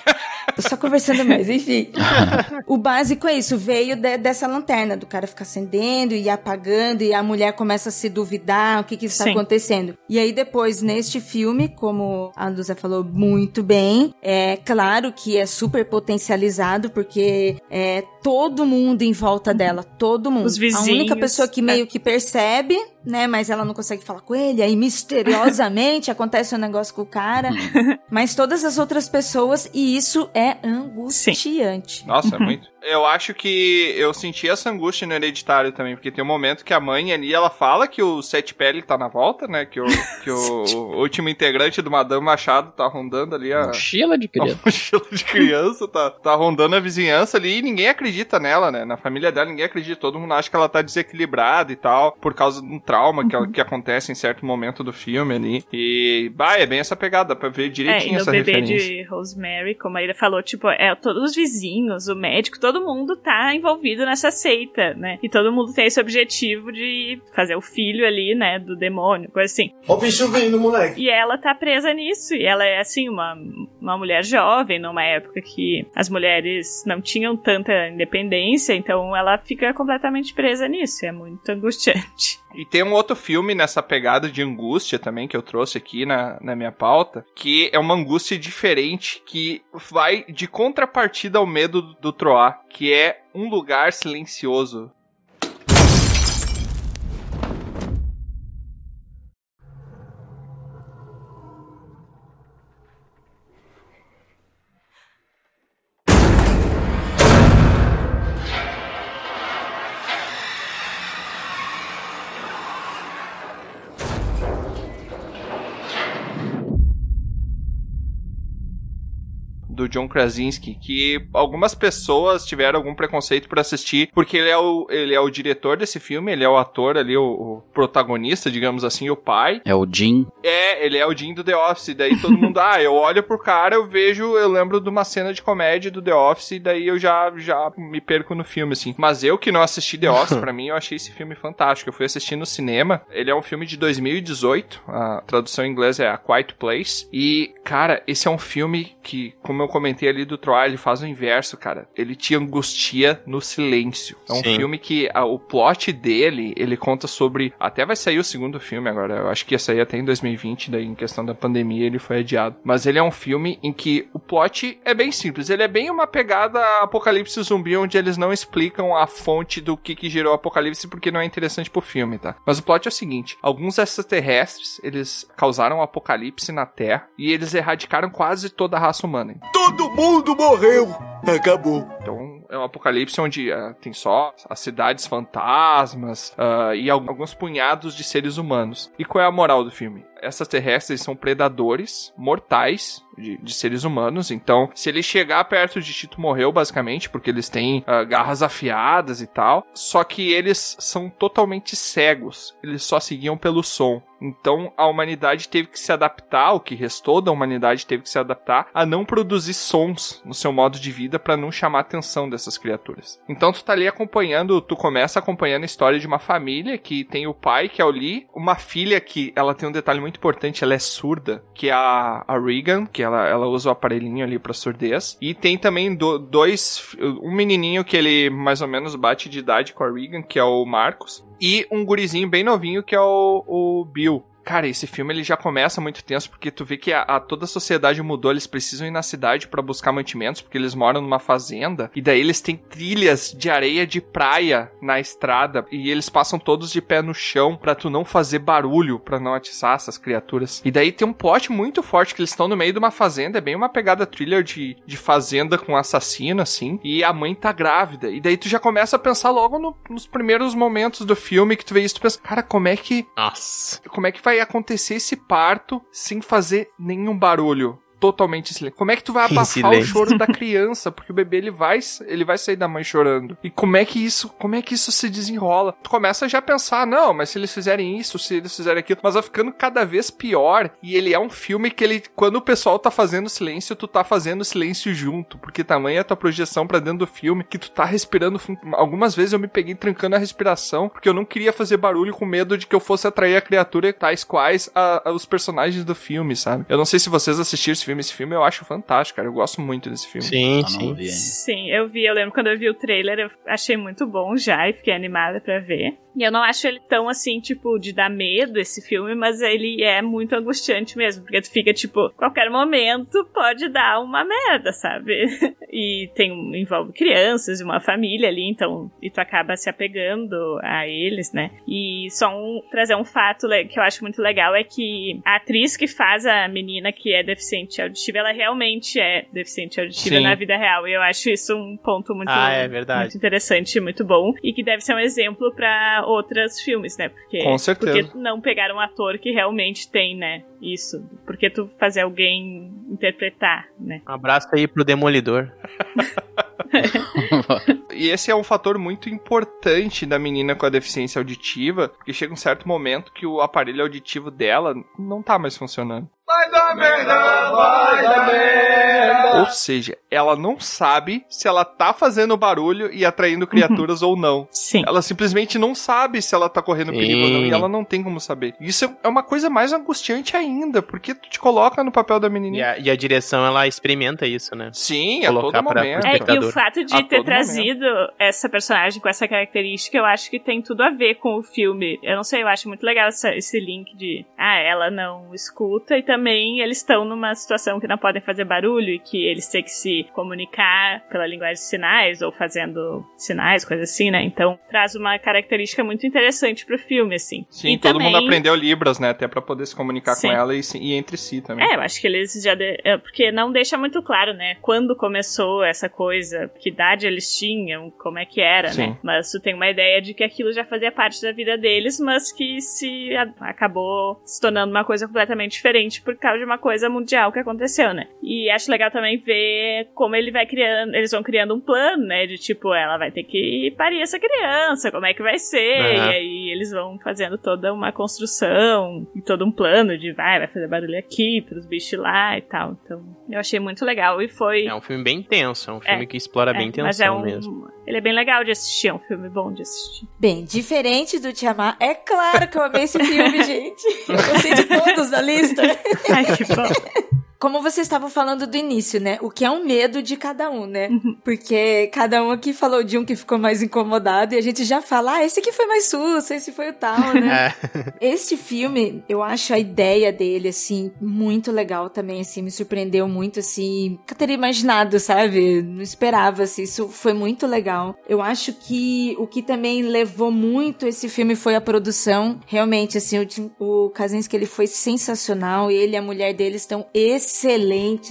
Tô só conversando mais, enfim. o básico é isso, veio de- dessa lanterna, do cara ficar acendendo e apagando, e a mulher começa a se duvidar o que que está Sim. acontecendo. E aí depois, neste filme, como a Luza falou muito bem, é claro que é super potencializado, porque é todo mundo em volta dela, todo mundo. Os A única vizinhos, pessoa que meio que percebe, né, mas ela não consegue falar com ele, aí misteriosamente acontece um negócio com o cara, mas todas as outras pessoas, e isso é angustiante. Nossa, Uhum. é muito. Eu acho que eu senti essa angústia no hereditário também, porque tem um momento que a mãe ali, ela fala que o Sete Pele tá na volta, né? Que o, que o, o último integrante do Madame Machado tá rondando ali a. Mochila de criança. mochila de criança, tá, tá rondando a vizinhança ali e ninguém acredita nela, né? Na família dela ninguém acredita, todo mundo acha que ela tá desequilibrada e tal, por causa de um trauma que, ela- que acontece em certo momento do filme ali. E, bah, é bem essa pegada, pra ver É, e direitinho no essa bebê referência. de Rosemary, como a Ira falou, tipo, é todos os vizinhos, o médico, todo todo mundo tá envolvido nessa seita, né? E todo mundo tem esse objetivo de fazer o filho ali, né, do demônio, coisa assim. Ó o bicho vindo, moleque. E ela tá presa nisso, e ela é, assim, uma, uma mulher jovem, numa época que as mulheres não tinham tanta independência, então ela fica completamente presa nisso, é muito angustiante. E tem um outro filme nessa pegada de angústia também que eu trouxe aqui na, na minha pauta, que é uma angústia diferente que vai de contrapartida ao medo do, do Troar, que é Um Lugar Silencioso. Do John Krasinski, que algumas pessoas tiveram algum preconceito por assistir, porque ele é o, ele é o diretor desse filme, ele é o ator ali, o, o protagonista, digamos assim, o pai. É o Jim. É, ele é o Jim do The Office, daí todo mundo, ah, eu olho pro cara, eu vejo, eu lembro de uma cena de comédia do The Office, e daí eu já, já me perco no filme, assim. Mas eu que não assisti The Office, pra mim, eu achei esse filme fantástico. Eu fui assistir no cinema, ele é um filme de 2018, a tradução em inglês é A Quiet Place, e, cara, esse é um filme que, como eu comentei ali do Troy, ele faz o inverso, cara. Ele te angustia no silêncio. É um Sim. filme que a- o plot dele, ele conta sobre. Até vai sair o segundo filme agora. Eu acho que ia sair até em 2020, daí em questão da pandemia ele foi adiado. Mas ele é um filme em que o plot é bem simples. Ele é bem uma pegada apocalipse zumbi, onde eles não explicam a fonte do que, que gerou o apocalipse, porque não é interessante pro filme, tá? Mas o plot é o seguinte: alguns extraterrestres, eles causaram um apocalipse na Terra e eles erradicaram quase toda a raça humana. Todo mundo morreu. Acabou. Então é um apocalipse onde ah, tem só as cidades fantasmas ah, e al- alguns punhados de seres humanos. E qual é a moral do filme? Essas terrestres são predadores mortais de, de seres humanos. Então, se ele chegar perto de ti, tu morreu, basicamente, porque eles têm ah, garras afiadas e tal. Só que eles são totalmente cegos. Eles só seguiam pelo som. Então a humanidade teve que se adaptar, o que restou da humanidade teve que se adaptar a não produzir sons no seu modo de vida para não chamar a atenção dessas criaturas. Então tu tá ali acompanhando, tu começa acompanhando a história de uma família que tem o pai, que é o Lee, uma filha que ela tem um detalhe muito importante, ela é surda, que é a, a Regan, que ela, ela usa o aparelhinho ali pra surdez, e tem também do- dois, um menininho que ele mais ou menos bate de idade com a Regan, que é o Marcos, e um gurizinho bem novinho que é o, o Bill. Cara, esse filme ele já começa muito tenso porque tu vê que a, a- toda a sociedade mudou, eles precisam ir na cidade pra buscar mantimentos porque eles moram numa fazenda e daí eles têm trilhas de areia de praia na estrada e eles passam todos de pé no chão pra tu não fazer barulho, pra não atiçar essas criaturas. E daí tem um plot muito forte que eles estão no meio de uma fazenda, é bem uma pegada thriller de, de fazenda com assassino assim, e a mãe tá grávida. E daí tu já começa a pensar logo no- nos primeiros momentos do filme que tu vê isso, tu pensa, cara, como é que Nossa. como é que vai acontecer esse parto sem fazer nenhum barulho? Totalmente silêncio. Como é que tu vai abafar o choro da criança? Porque o bebê ele vai, ele vai sair da mãe chorando. E como é que isso, como é que isso se desenrola? Tu começa já a pensar, não, mas se eles fizerem isso, se eles fizerem aquilo, mas vai ficando cada vez pior. E ele é um filme que ele, quando o pessoal tá fazendo silêncio, tu tá fazendo silêncio junto, porque tamanha é a tua projeção pra dentro do filme que tu tá respirando. Algumas vezes eu me peguei trancando a respiração, porque eu não queria fazer barulho com medo de que eu fosse atrair a criatura tais quais a- a- os personagens do filme, sabe? Eu não sei se vocês assistiram esse filme, esse filme eu acho fantástico, cara. Eu gosto muito desse filme. Sim, Ah, não vi. Sim, eu vi, eu lembro quando eu vi o trailer, eu achei muito bom já e fiquei animada pra ver. E eu não acho ele tão assim, tipo, de dar medo esse filme, mas ele é muito angustiante mesmo, porque tu fica tipo, qualquer momento pode dar uma merda, sabe? E tem envolve crianças e uma família ali, então, e tu acaba se apegando a eles, né? E só um, trazer um fato que eu acho muito legal é que a atriz que faz a menina que é deficiente auditiva, ela realmente é deficiente auditiva Sim. na vida real. E eu acho isso um ponto muito, Ah, é muito interessante, muito bom. E que deve ser um exemplo pra outros filmes, né? Porque, Com certeza. Porque não pegar um ator que realmente tem, né? Isso. Porque tu fazer alguém interpretar, né? Um abraço aí pro Demolidor. E esse é um fator muito importante da menina com a deficiência auditiva, porque chega um certo momento que o aparelho auditivo dela não tá mais funcionando. Vai dar merda, vai dar merda. Ou seja, ela não sabe se ela tá fazendo barulho e atraindo criaturas ou não. Sim. Ela simplesmente não sabe se ela tá correndo perigo ou não. E ela não tem como saber. Isso é uma coisa mais angustiante ainda, porque tu te coloca no papel da E menininha. a, e a direção, ela experimenta isso, né? Sim, a Colocar todo pra- momento. É, e o fato A de ter todo trazido essa personagem com essa característica, eu acho que tem tudo a ver com o filme. Eu não sei, eu acho muito legal essa- esse link de, ah, ela não escuta e também eles estão numa situação que não podem fazer barulho e que eles têm que se comunicar pela linguagem de sinais ou fazendo sinais, coisa assim, né? Então traz uma característica muito interessante pro filme, assim. Sim, E todo também- mundo aprendeu Libras, né? Até pra poder se comunicar Sim. com ela e, e entre si também. É, eu acho que eles já. De... é, porque não deixa muito claro, né? Quando começou essa coisa, que idade eles tinham, como é que era, Sim. né? Mas tu tem uma ideia de que aquilo já fazia parte da vida deles, mas que se acabou se tornando uma coisa completamente diferente por causa de uma coisa mundial que aconteceu, né? E acho legal também ver como ele vai criando. Eles vão criando um plano, né? De tipo, ela vai ter que parir essa criança, como é que vai ser? Aham. E aí eles vão fazendo toda uma construção e todo um plano de vai, vai fazer barulho aqui, pros bichos lá e tal. Então, eu achei muito legal e foi. É um filme bem tenso, é um filme É, que explora bem é, tensão mas é um, mesmo. Ele é bem legal de assistir, é um filme bom de assistir. Bem, diferente do Te Amar, é claro que eu amei esse filme, gente. Eu gostei de todos da lista. Ai, que bom. Como vocês estavam falando do início, né? O que é um medo de cada um, né? Porque cada um aqui falou de um que ficou mais incomodado e a gente já fala, ah, esse aqui foi mais susto, esse foi o tal, né? É. Este filme, eu acho a ideia dele, assim, muito legal também, assim, me surpreendeu muito, assim, nunca teria imaginado, sabe? Não esperava, assim, isso foi muito legal. Eu acho que o que também levou muito esse filme foi a produção. Realmente, assim, o, o Kaczynski, ele foi sensacional, ele e a mulher dele estão excelentes.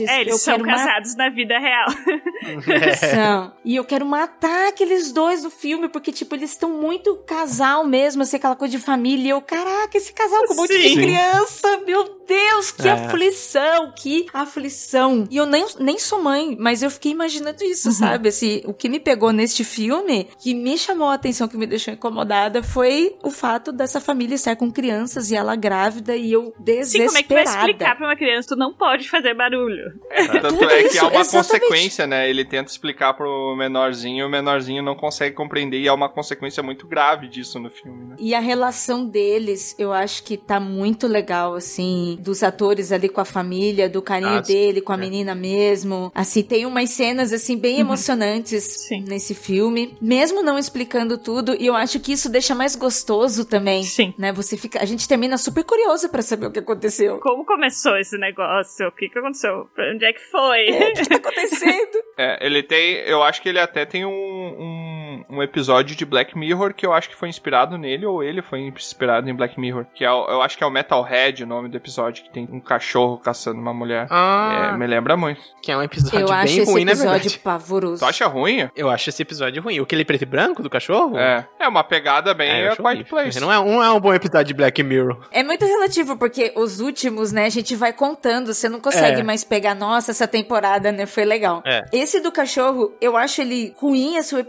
É, eles eu são casados na vida real. são. E eu quero matar aqueles dois do filme, porque, tipo, eles estão muito casal mesmo, assim, aquela coisa de família. E eu, caraca, esse casal com um monte de Sim. criança, meu Deus, que É. aflição, que aflição. E eu nem, nem sou mãe, mas eu fiquei imaginando isso, sabe? Assim, o que me pegou neste filme, que me chamou a atenção, que me deixou incomodada, foi o fato dessa família estar com crianças e ela grávida e eu Sim, desesperada. como é que tu vai explicar pra uma criança? Tu não pode fazer barulho. Tanto Tudo é que isso, há uma exatamente. consequência, né? Ele tenta explicar pro menorzinho, o menorzinho não consegue compreender e há uma consequência muito grave disso no filme, né? E a relação deles, eu acho que tá muito legal, assim, dos atores ali com a família, do carinho Ah, dele com a É. menina mesmo. Assim, tem umas cenas, assim, bem emocionantes Sim. nesse filme, mesmo não explicando tudo, e eu acho que isso deixa mais gostoso também. Sim. Né? Você fica, a gente termina super curioso pra saber o que aconteceu. Como começou esse negócio? O que que aconteceu? Pra Onde é que foi? O que tá acontecendo? É, ele tem. Eu acho que ele até tem um, um, um episódio de Black Mirror que eu acho que foi inspirado nele, ou ele foi inspirado em Black Mirror. Que é, o- eu acho que é o Metalhead o nome do episódio, que tem um cachorro caçando uma mulher. Ah, É, me lembra muito. que é um episódio eu bem acho ruim, na episódio verdade. pavoroso. Tu acha ruim? Eu acho esse episódio ruim. O que ele preto e branco do cachorro? É. É uma pegada bem É, eu a acho Quiet. Place. Não é, não é um bom episódio de Black Mirror. É muito relativo, porque os últimos, né, a gente vai contando, você não consegue É. mais pegar, nossa, essa temporada, né, foi legal. É. Esse do cachorro, eu acho ele ruim esse o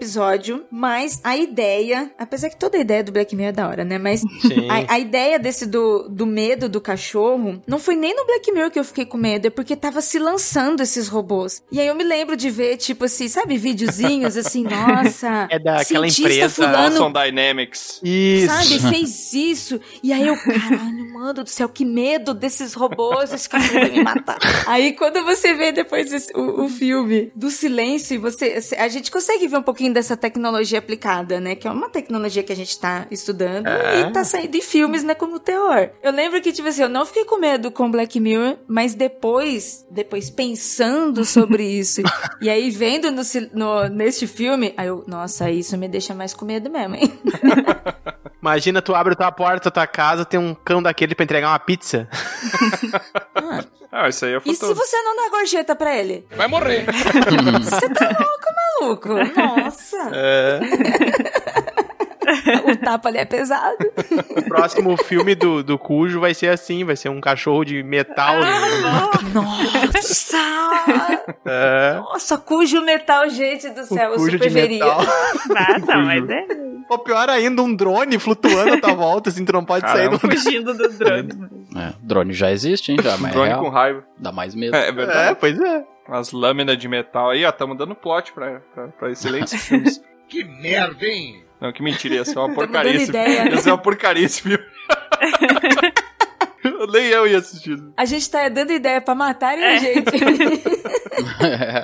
episódio, mas a ideia, apesar que toda a ideia do Black Mirror é da hora, né, mas a, a ideia desse do, do medo do cachorro, não foi nem no Black Mirror que eu fiquei com medo, é porque tava se lançando esses robôs. E aí eu me lembro de ver, tipo assim, sabe, videozinhos assim, nossa, É daquela cientista empresa fulano Boston Dynamics. Isso. Sabe, fez isso. E aí eu, caralho, mano do céu, que medo desses robôs, esse cara vai me matar. Aí quando você vê depois esse- o, o filme do silêncio, você, a gente consegue ver um pouquinho dessa tecnologia aplicada, né? Que é uma tecnologia que a gente tá estudando É. e tá saindo em filmes, né, como terror. Eu lembro que, tipo assim, eu não fiquei com medo com Black Mirror, mas depois, depois pensando sobre isso, e aí vendo no, no, neste filme, aí eu, nossa, isso me deixa mais com medo mesmo, hein? Imagina, tu abre tua porta da tua casa, tem um cão daquele pra entregar uma pizza. Ah, Ah, isso aí é E se futuro. você não dá gorjeta pra ele? Vai morrer. Você tá louco, maluco? Nossa. É. o tapa ali é pesado. O próximo filme do, do Cujo vai ser assim, vai ser um cachorro de metal. Ah, Nossa! É. Nossa, Cujo metal, gente do céu, eu Cujo super veria. não, mas é Ou pior ainda, um drone flutuando à tua volta, assim, tu não pode sair do... fugindo do drone. É, drone já existe, hein? Já, mas é Drone real. com raiva. Dá mais medo. É, é verdade. É, pois é. As lâminas de metal aí, ó, tamo dando plot pra, pra, pra excelentes filmes. Que merda, hein? Não, que mentira, ia ser uma porcaria dando esse ideia. filme. Ia ser uma porcaria esse filme. Nem eu ia assistir. A gente tá dando ideia pra matarem a gente.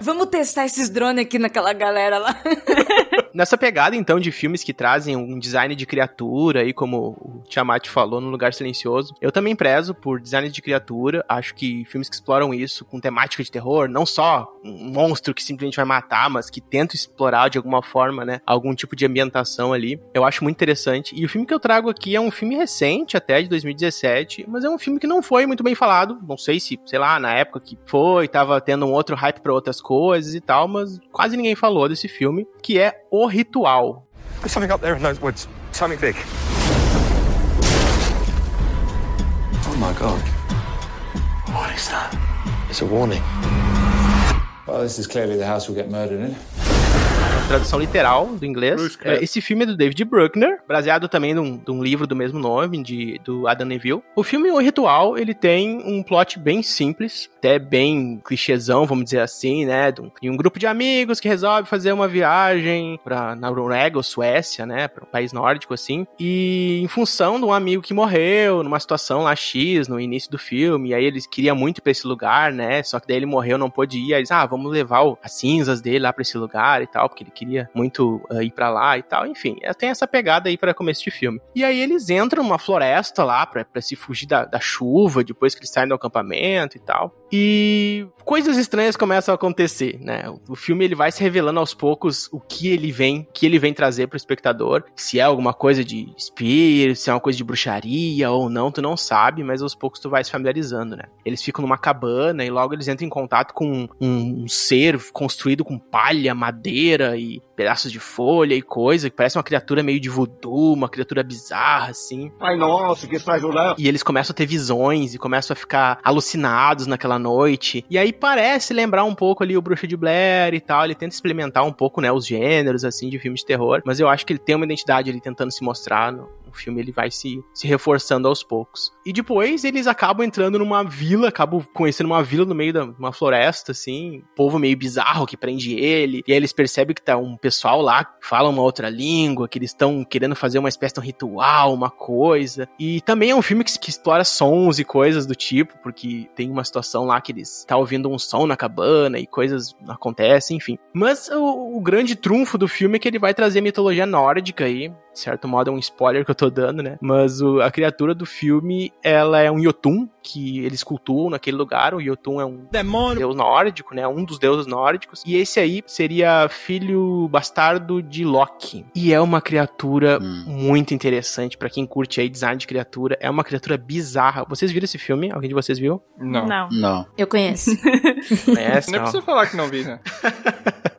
Vamos testar esses drones aqui naquela galera lá. Nessa pegada, então, de filmes que trazem um design de criatura, aí como o Tiamat falou, no Lugar Silencioso, eu também prezo por design de criatura. Acho que filmes que exploram isso com temática de terror, não só um monstro que simplesmente vai matar, mas que tenta explorar de alguma forma, né, algum tipo de ambientação ali, eu acho muito interessante. E o filme que eu trago aqui é um filme recente, até de 2017, mas é um filme que não foi muito bem falado. Não sei se, sei lá, na época que foi, tava tendo um outro hype pra outras coisas e tal, mas quase ninguém falou desse filme, que é O Ritual. There's something up there in those woods. Something big. Oh my god. What is that? It's a warning. Well, this is clearly the house we'll get murdered in. Tradução literal do inglês. É, esse filme é do David Bruckner, baseado também num, de um livro do mesmo nome, de, do Adam Neville. O filme O Ritual, ele tem um plot bem simples, até bem clichêzão, vamos dizer assim, né? De um, de um grupo de amigos que resolve fazer uma viagem pra Noruega ou Suécia, né? Para um país nórdico, assim. E em função de um amigo que morreu numa situação lá X, no início do filme, e aí eles queriam muito ir pra esse lugar, né? Só que daí ele morreu, não pôde ir. Aí eles, ah, vamos levar o, as cinzas dele lá pra esse lugar e tal, porque ele queria muito uh, ir para lá e tal. Enfim, tem essa pegada aí para começo de filme. E aí eles entram numa floresta lá pra se fugir da, da chuva, depois que eles saem do acampamento e tal. E coisas estranhas começam a acontecer, né? O filme ele vai se revelando aos poucos o que ele vem, que ele vem trazer pro espectador. Se é alguma coisa de espírito, se é uma coisa de bruxaria ou não, tu não sabe, mas aos poucos tu vai se familiarizando, né? Eles ficam numa cabana e logo eles entram em contato com um, um ser construído com palha, madeira e pedaços de folha e coisa, que parece uma criatura meio de voodoo, uma criatura bizarra, assim. Ai, nossa, que está ajudando. E eles começam a ter visões e começam a ficar alucinados naquela noite. E aí parece lembrar um pouco ali o Bruxa de Blair e tal. Ele tenta experimentar um pouco, né, os gêneros, assim, de filmes de terror. Mas eu acho que ele tem uma identidade ali tentando se mostrar no, filme ele vai se, se reforçando aos poucos. E depois eles acabam entrando numa vila, acabam conhecendo uma vila no meio de uma floresta, assim, um povo meio bizarro que prende ele, e aí eles percebem que tá um pessoal lá que fala uma outra língua, que eles estão querendo fazer uma espécie de um ritual, uma coisa. E também é um filme que, que explora sons e coisas do tipo, porque tem uma situação lá que eles tá ouvindo um som na cabana e coisas acontecem, enfim. Mas o, o grande trunfo do filme é que ele vai trazer mitologia nórdica aí, de certo modo é um spoiler que eu tô dando, né? Mas o, a criatura do filme, ela é um Yotun, que eles cultuam naquele lugar. O Yotun é um Demônio. deus nórdico, né? Um dos deuses nórdicos. E esse aí seria filho bastardo de Loki. E é uma criatura Hum. muito interessante para quem curte aí design de criatura. É uma criatura bizarra. Vocês viram esse filme? Alguém de vocês viu? Não. Não. Não. Eu conheço. Conhece? Não. precisa falar que não vi, né?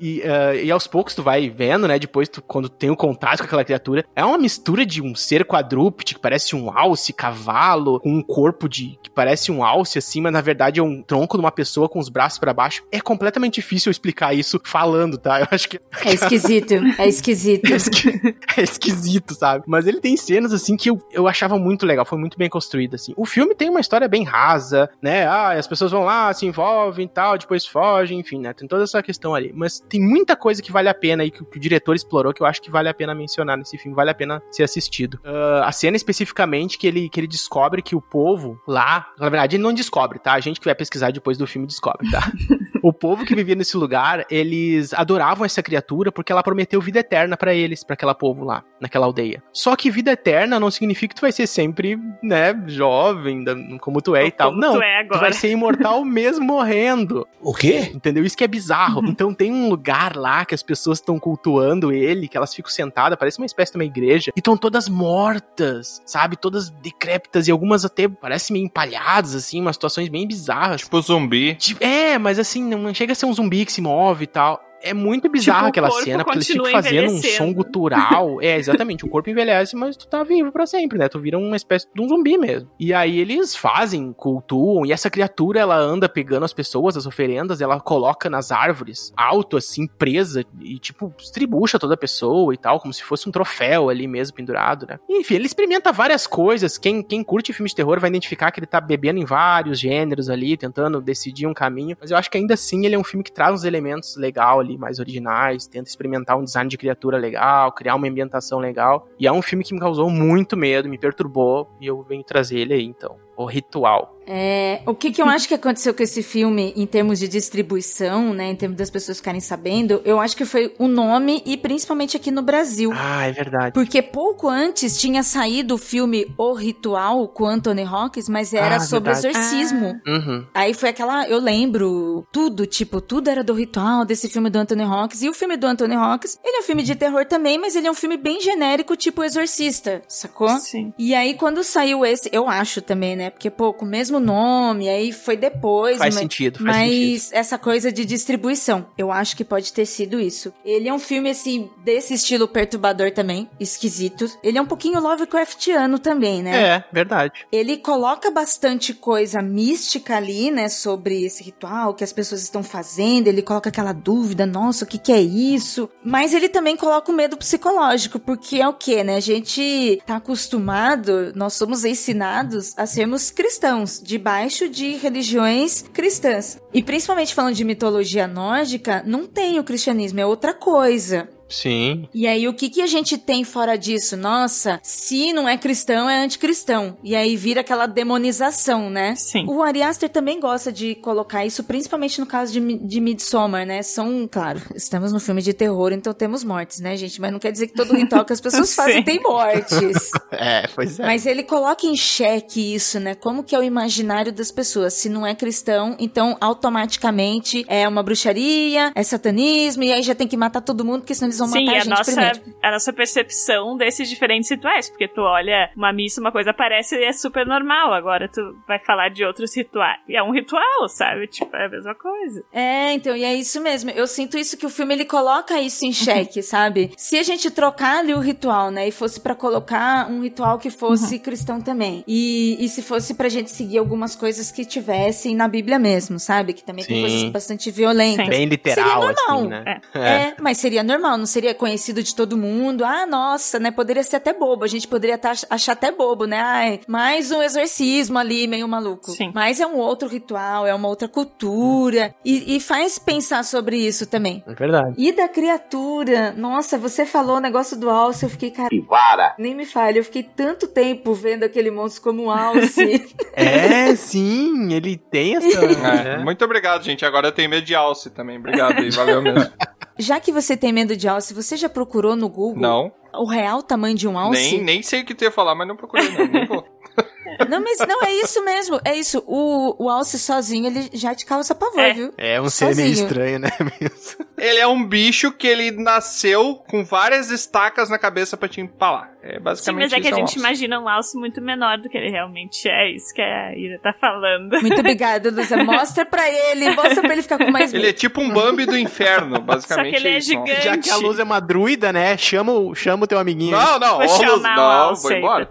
E, ah, e aos poucos tu vai vendo, né? Depois, tu, quando tem o contato com aquela criatura, é uma mistura de um ser quadrúpede que parece um alce, cavalo, com um corpo de que parece um alce, assim, mas na verdade é um tronco de uma pessoa com os braços pra baixo. É completamente difícil eu explicar isso falando, tá? Eu acho que É esquisito. É esquisito. é, esqui- é esquisito, sabe? Mas ele tem cenas, assim, que eu, eu achava muito legal, foi muito bem construído, assim. O filme tem uma história bem rasa, né? Ah, as pessoas vão lá, se envolvem e tal, depois fogem, enfim, né? Tem toda essa questão ali. Mas tem muita coisa que vale a pena aí, que, o- que o diretor explorou, que eu acho que vale a pena mencionar nesse filme, vale a pena ser assistido. Ah, a cena especificamente que ele, que ele descobre que o povo lá, na verdade ele não descobre, tá? A gente que vai pesquisar depois do filme descobre, tá? O povo que vivia nesse lugar, eles adoravam essa criatura porque ela prometeu vida eterna pra eles, pra aquela povo lá, naquela aldeia. Só que vida eterna não significa que tu vai ser sempre, né, jovem, como tu é e tal. Como Não, tu é agora. vai ser imortal mesmo morrendo. O quê? Entendeu? Isso que é bizarro. Então tem um lugar lá que as pessoas estão cultuando ele, que elas ficam sentadas, parece uma espécie de uma igreja, e estão todas mortas, sabe? Todas decrépitas e algumas até parecem meio empalhadas, assim, umas situações bem bizarras. Tipo zumbi. Tipo, É, mas assim, não chega a ser um zumbi que se move e tal. É muito bizarro Tipo, aquela cena, porque eles ficam fazendo um som gutural. é, exatamente. O corpo envelhece, mas tu tá vivo pra sempre, né? Tu vira uma espécie de um zumbi mesmo. E aí eles fazem, cultuam, e essa criatura, ela anda pegando as pessoas, as oferendas, ela coloca nas árvores, alto assim, presa, e tipo, estribucha toda a pessoa e tal, como se fosse um troféu ali mesmo pendurado, né? Enfim, ele experimenta várias coisas. Quem, quem curte filme de terror vai identificar que ele tá bebendo em vários gêneros ali, tentando decidir um caminho. Mas eu acho que ainda assim ele é um filme que traz uns elementos legal ali, mais originais, tenta experimentar um design de criatura legal, criar uma ambientação legal. E é um filme que me causou muito medo, me perturbou, e eu venho trazer ele aí, então. O Ritual. É, o que, que eu acho que aconteceu com esse filme em termos de distribuição, né? Em termos das pessoas ficarem sabendo, eu acho que foi o nome e principalmente aqui no Brasil. Ah, é verdade. Porque pouco antes tinha saído o filme O Ritual com Anthony Hawkins, mas era Ah, sobre verdade. exorcismo. Uhum. Aí foi aquela, eu lembro, tudo, tipo, tudo era do ritual desse filme do Anthony Hawkins. E o filme do Anthony Hawkins, ele é um filme de terror também, mas ele é um filme bem genérico, tipo Exorcista, sacou? Sim. E aí quando saiu esse, eu acho também, né? Porque, pô, com o mesmo nome, aí foi depois. Faz mas, sentido, faz mas sentido. essa coisa de distribuição, eu acho que pode ter sido isso. Ele é um filme, assim, desse estilo perturbador também, esquisito. Ele é um pouquinho Lovecraftiano também, né? É, verdade. Ele coloca bastante coisa mística ali, né, sobre esse ritual que as pessoas estão fazendo. Ele coloca aquela dúvida, nossa, o que que é isso? Mas ele também coloca o medo psicológico, porque é o que, né? A gente tá acostumado, nós somos ensinados a sermos cristãos, debaixo de religiões cristãs. E principalmente falando de mitologia nórdica, não tem o cristianismo, é outra coisa. Sim. E aí, o que, que a gente tem fora disso? Nossa, se não é cristão, é anticristão. E aí vira aquela demonização, né? Sim. O Ari Aster também gosta de colocar isso, principalmente no caso de, de Midsommar, né? São, claro, estamos no filme de terror, então temos mortes, né, gente? Mas não quer dizer que todo ritual que as pessoas fazem tem mortes. É, pois é. Mas ele coloca em xeque isso, né? Como que é o imaginário das pessoas? Se não é cristão, então automaticamente é uma bruxaria, é satanismo, e aí já tem que matar todo mundo, porque senão eles vão Sim, matar a a gente nossa, primeiro. a nossa percepção desses diferentes rituais. Porque tu olha uma missa, uma coisa parece e é super normal. Agora tu vai falar de outros rituais. E é um ritual, sabe? Tipo, é a mesma coisa. É, então, e é isso mesmo. Eu sinto isso que o filme ele coloca isso em xeque, sabe? Se a gente trocar ali o ritual, né, e fosse pra colocar um ritual que fosse cristão também, e, e se fosse pra gente seguir algumas coisas que tivessem na Bíblia mesmo, sabe? Que também tem Sim. coisas bastante violentas. Bem literal, Seria normal. assim, né? É. mas seria normal, não seria conhecido de todo mundo. Ah, nossa, né? Poderia ser até bobo. A gente poderia tá- achar até bobo, né? Ai, mais um exorcismo ali, meio maluco. Sim. Mas é um outro ritual, é uma outra cultura. E, e faz pensar sobre isso também. É verdade. E da criatura? Nossa, você falou o negócio do alce, eu fiquei, cara. Para. Nem me fale, eu fiquei tanto tempo vendo aquele monstro como um alce. É, sim, ele tem essa. É, é. Muito obrigado, gente. Agora eu tenho medo de alce também. Obrigado aí, valeu mesmo. já que você tem medo de alce, você já procurou no Google Não, o real tamanho de um alce? nem, nem sei o que tu ia falar, mas não procurei não. não vou. Não, mas não, é isso mesmo. É isso. O, o alce sozinho, ele já te causa pavor, É. viu? É um ser meio estranho, né? Mesmo. Ele é um bicho que ele nasceu com várias estacas na cabeça pra te empalar. É Sim, basicamente mas é que a um gente alce. imagina um alce muito menor do que ele realmente é. Isso que a Ira tá falando. Muito obrigada, Lusa. Mostra pra ele. Mostra pra ele ficar com mais Ele é tipo um Bambi do inferno, basicamente. Só que ele é isso, alce. gigante. Já que a luz é uma druida, né? Chama, o- chama o teu amiguinho. Não, não, Vou Luz, não, alce vai embora.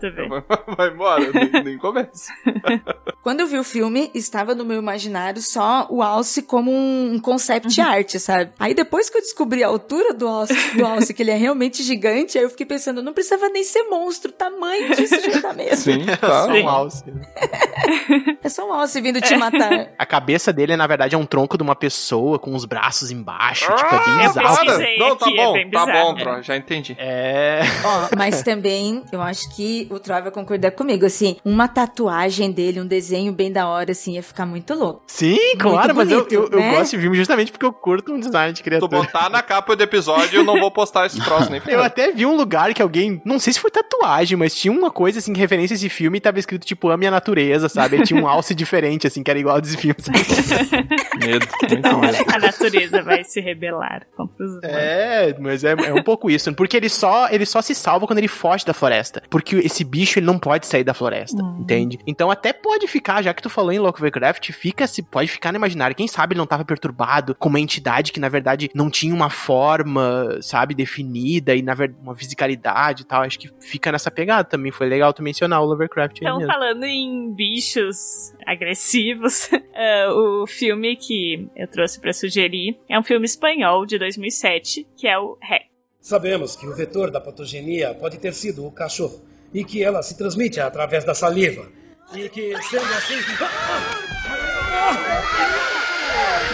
Vai embora, nem, nem começa. Quando eu vi o filme, estava no meu imaginário só o alce como um, concept art, sabe? Aí depois que eu descobri a altura do alce, do alce, que ele é realmente gigante, aí eu fiquei pensando, não precisava nem ser monstro, o tamanho disso já tá mesmo. Sim, É tá. só um alce. É só um alce vindo te matar. A cabeça dele, na verdade, é um tronco de uma pessoa com os braços embaixo. tipo, é bem Ah, para. pesquisei Não, tá é bom, bem tá bom, Tro, já entendi. É. Ó, mas também, eu acho que o Troy vai concordar comigo, assim, uma tatuagem dele, um desenho bem da hora, assim, ia ficar muito louco. Sim, claro, mas eu, bonito, eu, eu né? gosto de filme justamente porque eu curto um design de Tu criatura. botar na capa do episódio, eu não vou postar esse próximo nem Eu até vi um lugar que alguém, não sei se foi tatuagem, mas tinha uma coisa assim, referência a esse filme e tava escrito tipo, ame a natureza, sabe? Ele tinha um alce diferente, assim, que era igual dos filmes. medo, muito medo. A natureza vai se rebelar contra os humanos. É, mas é, é um pouco isso. Porque ele só, ele só se salva quando ele foge da floresta. Porque esse bicho, ele não pode sair da floresta, Uhum. entende? Então até pode ficar, já que tu falou em Lovecraft, fica, se pode ficar no imaginário. Quem sabe ele não tava perturbado com uma entidade que, na verdade, não tinha uma forma, sabe, definida e, na verdade, uma fisicalidade e tal. Acho que fica nessa pegada também. Foi legal tu mencionar o Lovecraft aí Então, mesmo. falando em bichos agressivos, eh, o filme que eu trouxe pra sugerir é um filme espanhol de 2007, que é o Rec. Sabemos que o vetor da patogenia pode ter sido o cachorro e que ela se transmite através da saliva. E que, sendo assim.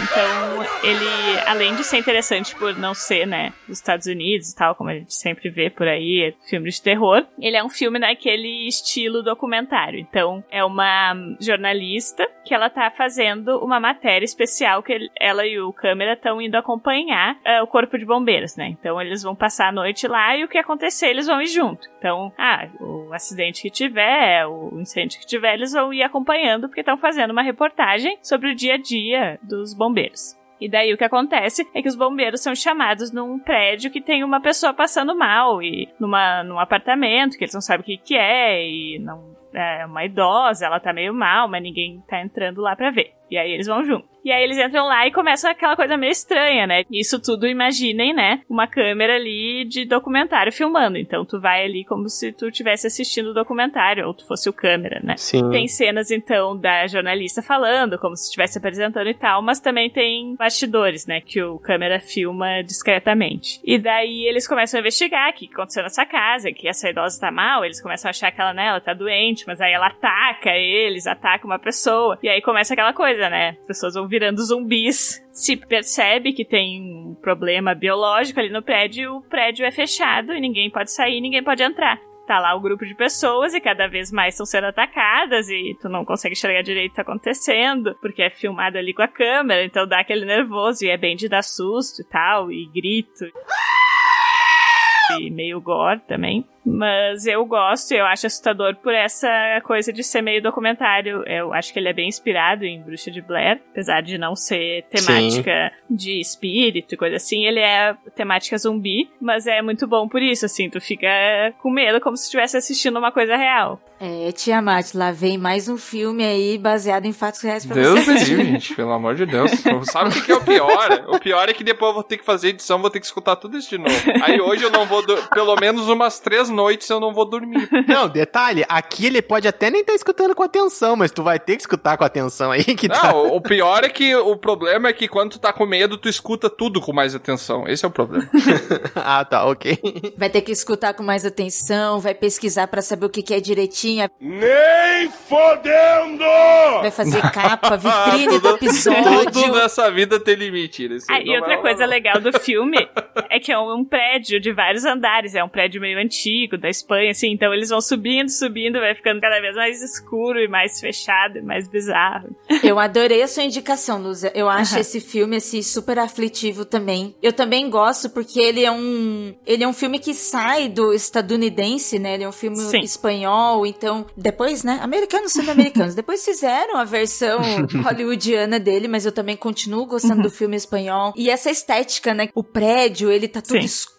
Então, ele, além de ser interessante por não ser, né, dos Estados Unidos e tal, como a gente sempre vê por aí, filme de terror, ele é um filme naquele estilo documentário. Então, é uma jornalista que ela tá fazendo uma matéria especial que ela e o câmera estão indo acompanhar é, o corpo de bombeiros, né? Então, eles vão passar a noite lá e o que acontecer, eles vão ir junto. Então, ah, o acidente que tiver, o incêndio que tiver, eles vão ir acompanhando porque estão fazendo uma reportagem sobre o dia a dia dos bombeiros. E daí o que acontece é que os bombeiros são chamados num prédio que tem uma pessoa passando mal e numa, num apartamento que eles não sabem o que, que é e não é uma idosa, ela tá meio mal, mas ninguém tá entrando lá pra ver. E aí eles vão junto. E aí eles entram lá e começa aquela coisa meio estranha, né? Isso tudo, imaginem, né? Uma câmera ali de documentário filmando. Então tu vai ali como se tu estivesse assistindo o documentário, ou tu fosse o câmera, né? Sim. Tem cenas, então, da jornalista falando, como se estivesse apresentando e tal, mas também tem bastidores, né? Que o câmera filma discretamente. E daí eles começam a investigar o que aconteceu nessa casa, que essa idosa tá mal, eles começam a achar que ela, né, ela tá doente, mas aí ela ataca eles, ataca uma pessoa. E aí começa aquela coisa, né? As pessoas vão virando zumbis. Se percebe que tem um problema biológico ali no prédio, o prédio é fechado e ninguém pode sair, ninguém pode entrar. Tá lá o grupo de pessoas e cada vez mais estão sendo atacadas e tu não consegue enxergar direito o que tá acontecendo, porque é filmado ali com a câmera, então dá aquele nervoso e é bem de dar susto e tal, e grito. E meio gore também. Mas eu gosto, eu acho assustador por essa coisa de ser meio documentário. Eu acho que ele é bem inspirado em Bruxa de Blair, apesar de não ser temática de espírito e coisa assim. Ele é temática zumbi, mas é muito bom por isso, assim. Tu fica com medo como se estivesse assistindo uma coisa real. É, Tiamat, lá vem mais um filme aí baseado em fatos reais pra Deus você. me livre, gente, pelo amor de Deus. Sabe o que que é o pior? O pior é que depois eu vou ter que fazer edição, vou ter que escutar tudo isso de novo. Aí hoje eu não vou, dur- pelo menos umas três noites eu não vou dormir. Não, detalhe, aqui ele pode até nem estar escutando com atenção, mas tu vai ter que escutar com atenção aí que tá. Não, o pior é que o problema é que quando tu tá com medo, tu escuta tudo com mais atenção. Esse é o problema. ah, tá, ok. Vai ter que escutar com mais atenção, vai pesquisar pra saber o que, que é direitinho. Nem fodendo! Vai fazer capa, vitrine do episódio. Tudo nessa vida tem limite. Esse Ah, e outra vai coisa legal do filme é que é um, um prédio de vários andares, é um prédio meio antigo da Espanha, assim, então eles vão subindo, subindo, vai ficando cada vez mais escuro e mais fechado e mais bizarro. Eu adorei a sua indicação, Lúcia. Eu acho esse filme assim super aflitivo também. Eu também gosto porque ele é um ele é um filme que sai do estadunidense, né? Ele é um filme Sim. espanhol, então depois, né? Americanos sendo americanos. depois fizeram a versão hollywoodiana dele, mas eu também continuo gostando do filme espanhol. E essa estética, né? O prédio, ele tá todo Sim. escuro,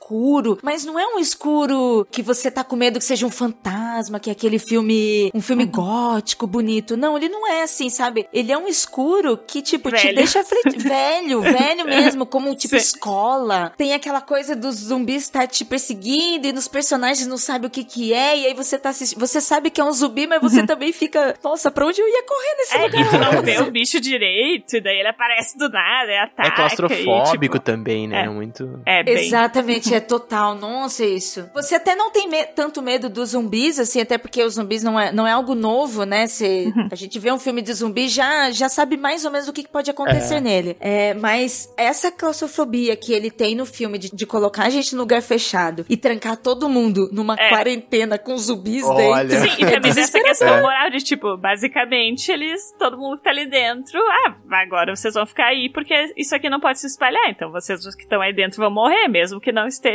mas não é um escuro que você tá com medo que seja um fantasma, que é aquele filme, um filme gótico, bonito. Não, ele não é assim, sabe? Ele é um escuro que, tipo, te Velho. deixa aflito. velho, velho mesmo, como tipo Sim. escola. Tem aquela coisa dos zumbis estar te perseguindo e nos personagens não sabe o que que é, e aí você tá assistindo, você sabe que é um zumbi, mas você também fica, nossa, pra onde eu ia correr nesse É, lugar? e tu não vê o bicho direito, e daí ele aparece do nada, é ataque. É claustrofóbico e, tipo, também, né? é. Muito. É, bem. Exatamente, é total. Nossa, isso. Você até não tem me- tanto medo dos zumbis, assim, até porque os zumbis não é, não é algo novo, né? Você, Uhum. A gente vê um filme de zumbi, já, já sabe mais ou menos o que que pode acontecer É. nele. É, mas essa claustrofobia que ele tem no filme de, de colocar a gente no lugar fechado e trancar todo mundo numa É. quarentena com zumbis Olha. dentro. Sim, e é também desesperador. questão moral de, tipo, basicamente, eles, todo mundo que tá ali dentro, ah, agora vocês vão ficar aí porque isso aqui não pode se espalhar, então vocês os que estão aí dentro vão morrer, mesmo que não estejam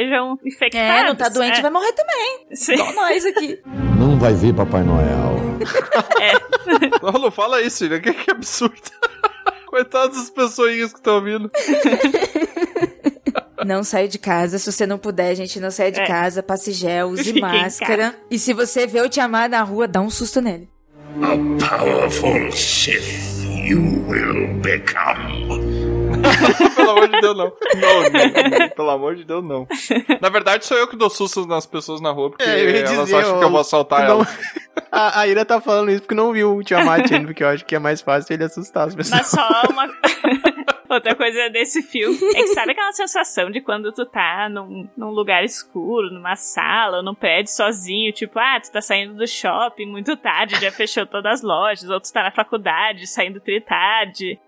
infectados. É, não tá doente, é. vai morrer também. Sim. Igual nós aqui. Não vai vir Papai Noel. Não, não fala isso, né? Que, que absurdo. Coitadas das pessoinhas que estão ouvindo. Não saia de casa. Se você não puder, gente, não saia de É. casa. Passe gel, use Fique máscara. E se você vê o Tiamat na rua, dá um susto nele. A powerful Sith you will become. Pelo amor de Deus, não. Não, não, não. Pelo amor de Deus, não. Na verdade, sou eu que dou susto nas pessoas na rua, porque É, eu elas dizer, acham que eu vou assaltar não- elas. A, a Ira tá falando isso porque não viu o Tiamat ainda, porque eu acho que é mais fácil ele assustar as pessoas. Mas só uma. Outra coisa desse filme é que sabe aquela sensação de quando tu tá num, num lugar escuro, numa sala, ou num prédio sozinho, tipo, ah, tu tá saindo do shopping muito tarde, já fechou todas as lojas, ou tu tá na faculdade, saindo tri tarde.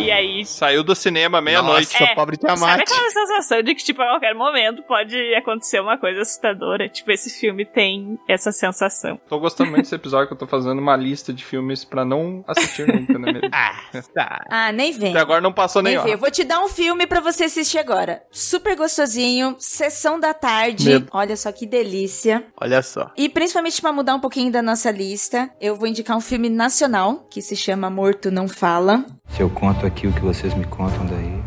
E aí. Saiu do cinema meia-noite. Nossa, pobre Sabe Tiamat. aquela sensação de que, tipo, a qualquer momento pode acontecer uma coisa assustadora? Tipo, esse filme tem essa sensação. Tô gostando muito desse episódio que eu tô fazendo uma lista de filmes pra não assistir nunca, né? mesmo? Tá. Ah, nem vem. Até agora não passou nem Nem vem. Eu vou te dar um filme pra você assistir agora. Super gostosinho, sessão da tarde. Medo. Olha só que delícia. Olha só. E principalmente pra mudar um pouquinho da nossa lista, eu vou indicar um filme nacional que se chama Morto Não Fala. Se eu conto aqui o que vocês me contam daí,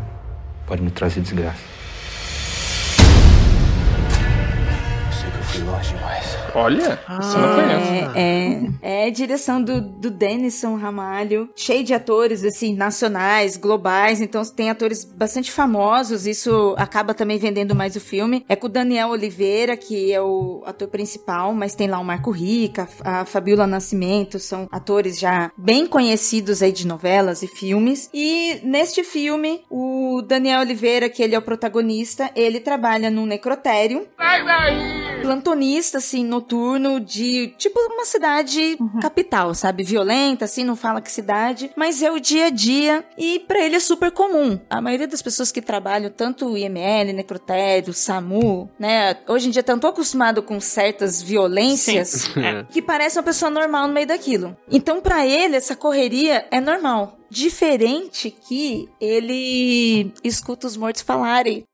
pode me trazer desgraça. Eu sei que eu fui longe demais. Olha, você não conhece. É, é direção do, do Denison Ramalho, cheio de atores, assim, nacionais, globais, então tem atores bastante famosos, isso acaba também vendendo mais o filme. É com o Daniel Oliveira, que é o ator principal, mas tem lá o Marco Rica, a Fabiola Nascimento, são atores já bem conhecidos aí de novelas e filmes. E neste filme, o Daniel Oliveira, que ele é o protagonista, ele trabalha num necrotério plantonista, assim, noturno de, tipo, uma cidade capital, sabe? Violenta, assim, não fala que cidade, mas é o dia a dia e pra ele é super comum. A maioria das pessoas que trabalham, tanto o IML, necrotério, SAMU, né? Hoje em dia estão tão acostumado com certas violências Sim. É. que parece uma pessoa normal no meio daquilo. Então, pra ele, essa correria é normal. Diferente que ele escuta os mortos falarem.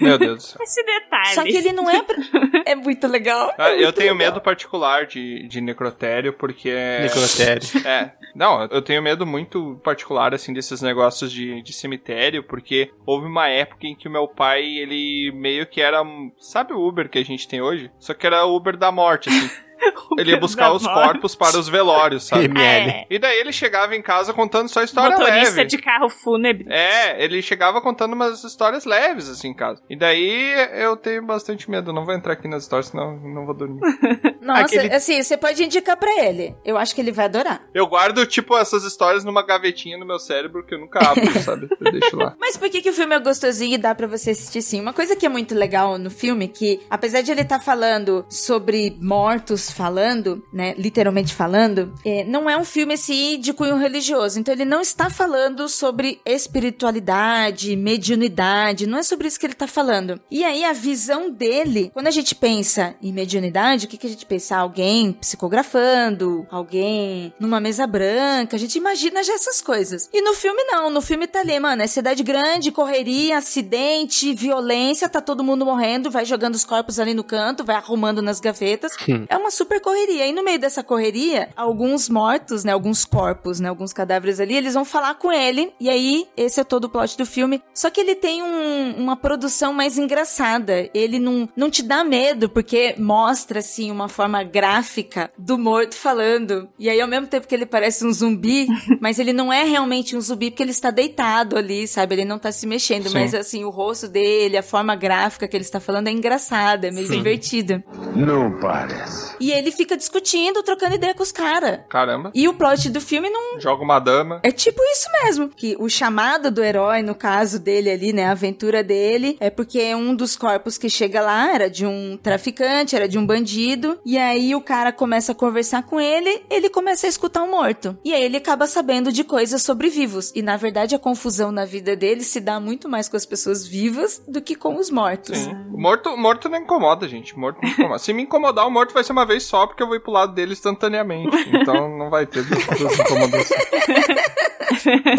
Meu Deus do céu. Esse detalhe. Só que ele não é. pra- É muito legal. Ah, É eu muito tenho legal. medo particular de, de necrotério, porque é. Necrotério. É. Não, eu tenho medo muito particular, assim, desses negócios de, de cemitério, porque houve uma época em que o meu pai, ele meio que era. Sabe o Uber que a gente tem hoje? Só que era o Uber da morte, assim. Ele ia buscar os corpos para os velórios, sabe? É. E daí ele chegava em casa contando só história Motorista leve. de carro fúnebre. É, ele chegava contando umas histórias leves, assim, em casa. E daí eu tenho bastante medo. Eu não vou entrar aqui nas histórias, senão eu não vou dormir. Nossa, Aquele- assim, você pode indicar pra ele. Eu acho que ele vai adorar. Eu guardo, tipo, essas histórias numa gavetinha no meu cérebro que eu nunca abro, sabe? Eu deixo lá. Mas por que, que o filme é gostosinho e dá pra você assistir sim? Uma coisa que é muito legal no filme, que apesar de ele estar falando sobre mortos falando, né, literalmente falando, é, não é um filme assim de cunho religioso. Então ele não está falando sobre espiritualidade, mediunidade, não é sobre isso que ele tá falando. E aí a visão dele, quando a gente pensa em mediunidade, o que, que a gente pensa? Alguém psicografando, alguém numa mesa branca, a gente imagina já essas coisas. E no filme não, no filme tá ali, mano, é cidade grande, correria, acidente, violência, tá todo mundo morrendo, vai jogando os corpos ali no canto, vai arrumando nas gavetas. É uma super correria. E no meio dessa correria, alguns mortos, né, alguns corpos, né, alguns cadáveres ali, eles vão falar com ele. E aí, esse é todo o plot do filme. Só que ele tem um- uma produção mais engraçada. Ele não, não te dá medo, porque mostra, assim, uma forma gráfica do morto falando. E aí, ao mesmo tempo que ele parece um zumbi, mas ele não é realmente um zumbi, porque ele está deitado ali, sabe? Ele não tá se mexendo, Sim. mas assim, o rosto dele, a forma gráfica que ele está falando é engraçada, é meio Sim. divertida. Não parece. E ele fica discutindo, trocando ideia com os caras. Caramba. E o plot do filme não. Joga uma dama. É tipo isso mesmo. Que o chamado do herói, no caso dele ali, né? A aventura dele, é porque um dos corpos que chega lá era de um traficante, era de um bandido. E aí o cara começa a conversar com ele, ele começa a escutar um morto. E aí ele acaba sabendo de coisas sobre vivos. E na verdade a confusão na vida dele se dá muito mais com as pessoas vivas do que com os mortos. Sim. O morto, morto não incomoda, gente. Morto não incomoda. Se me incomodar, o morto vai ser uma vez só, porque eu vou ir pro lado dele instantaneamente. Então não vai ter duas incomodações.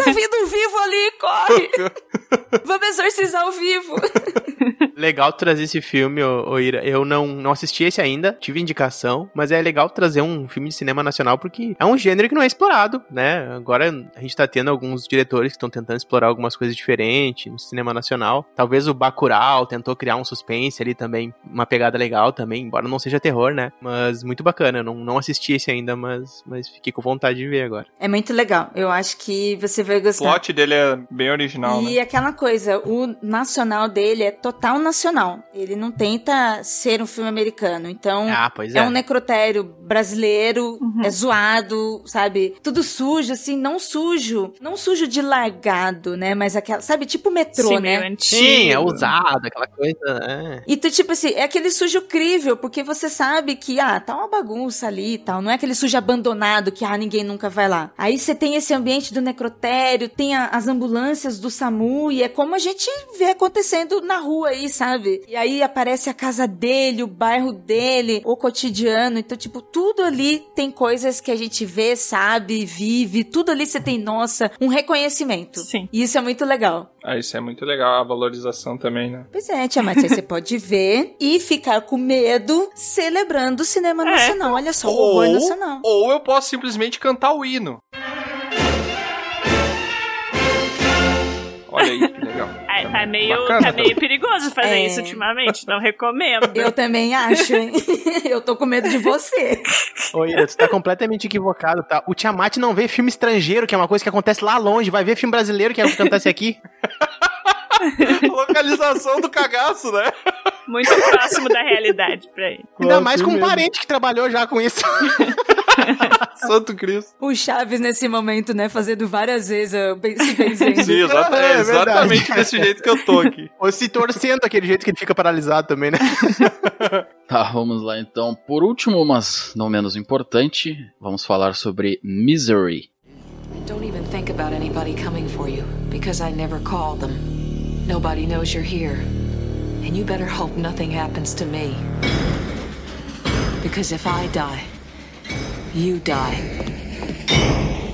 Tá vindo um vivo ali, corre! Vamos exorcizar o vivo! Legal trazer esse filme, ô, ô Ira. Eu não, não assisti esse ainda, tive indicação, mas é legal trazer um filme de cinema nacional porque é um gênero que não é explorado, né? Agora a gente tá tendo alguns diretores que estão tentando explorar algumas coisas diferentes no cinema nacional. Talvez o Bacurau tentou criar um suspense ali também, uma pegada legal também, embora não seja terror, né? Mas muito bacana. Eu não, não assisti esse ainda, mas, mas fiquei com vontade de ver agora. É muito legal. Eu acho que você vai O gostar. plot dele é bem original, E né? Aquela coisa, o nacional dele é total nacional. Ele não tenta ser um filme americano. Então, Ah, pois é é. um necrotério brasileiro, é zoado, sabe? Tudo sujo, assim, não sujo. Não sujo de largado, né? Mas aquela, sabe? Tipo metrô, Sim, né? antigo. Sim, é usado, aquela coisa. É. E tu, tipo assim, é aquele sujo crível, porque você sabe que, ah, tá uma bagunça ali e tal. Não é aquele sujo abandonado que, ah, ninguém nunca vai lá. Aí você tem esse ambiente do necrotério, tem a- as ambulâncias do SAMU, e é como a gente vê acontecendo na rua aí, sabe? E aí aparece a casa dele, o bairro dele, o cotidiano. Então, tipo, tudo ali tem coisas que a gente vê, sabe, vive. Tudo ali você tem, nossa, um reconhecimento. Sim. E isso é muito legal. Ah, isso é muito legal, a valorização também, né? Pois é, Tia você pode ver e ficar com medo celebrando o cinema É. nacional. Olha só, o horror nacional. ou eu posso simplesmente cantar o hino. Olha aí, que legal. Ah, tá meio, Bacana, tá meio perigoso fazer É. isso ultimamente. Não recomendo. Eu também acho, hein? Eu tô com medo de você. Ô, Ira, tu tá completamente equivocado, tá? O Tiamat não vê filme estrangeiro, que é uma coisa que acontece lá longe, vai ver filme brasileiro, que é o que acontece aqui. Localização do cagaço, né? Muito próximo da realidade pra ele. Ainda mais com um parente que trabalhou já com isso. Santo Cristo. O Chaves nesse momento, né? Fazendo várias vezes se benzendo. Sim, exata- É, é exatamente desse jeito que eu tô aqui. Ou se torcendo aquele jeito que ele fica paralisado também, né? Tá, vamos lá então. Por último, mas não menos importante, vamos falar sobre Misery. Don't even think about anybody coming for you, because I never called them. Nobody knows you're here. And you better hope nothing happens to me. Because if I die, you die.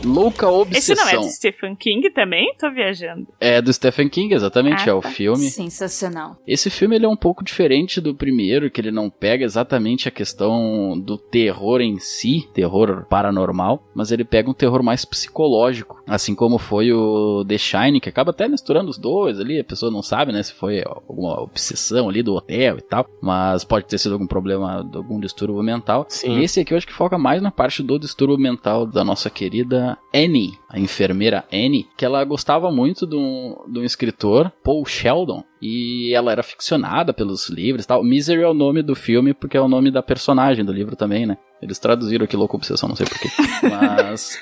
Louca Esse não é Obsessão. de Stephen King também? Tô viajando. É do Stephen King, exatamente, Ah, é o tá. filme. Sensacional. Esse filme ele é um pouco diferente do primeiro, que ele não pega exatamente a questão do terror em si, terror paranormal, mas ele pega um terror mais psicológico, assim como foi o The Shining, que acaba até misturando os dois ali, a pessoa não sabe, né, se foi alguma obsessão ali do hotel e tal, mas pode ter sido algum problema, algum distúrbio mental. Sim. E esse aqui eu acho que foca mais na parte do distúrbio mental da nossa querida Annie, a enfermeira Annie, que ela gostava muito de um, de um escritor, Paul Sheldon, e ela era ficcionada pelos livros e tal. Misery é o nome do filme porque é o nome da personagem do livro também, né? Eles traduziram aqui Louco Obsessão, não sei porquê. Mas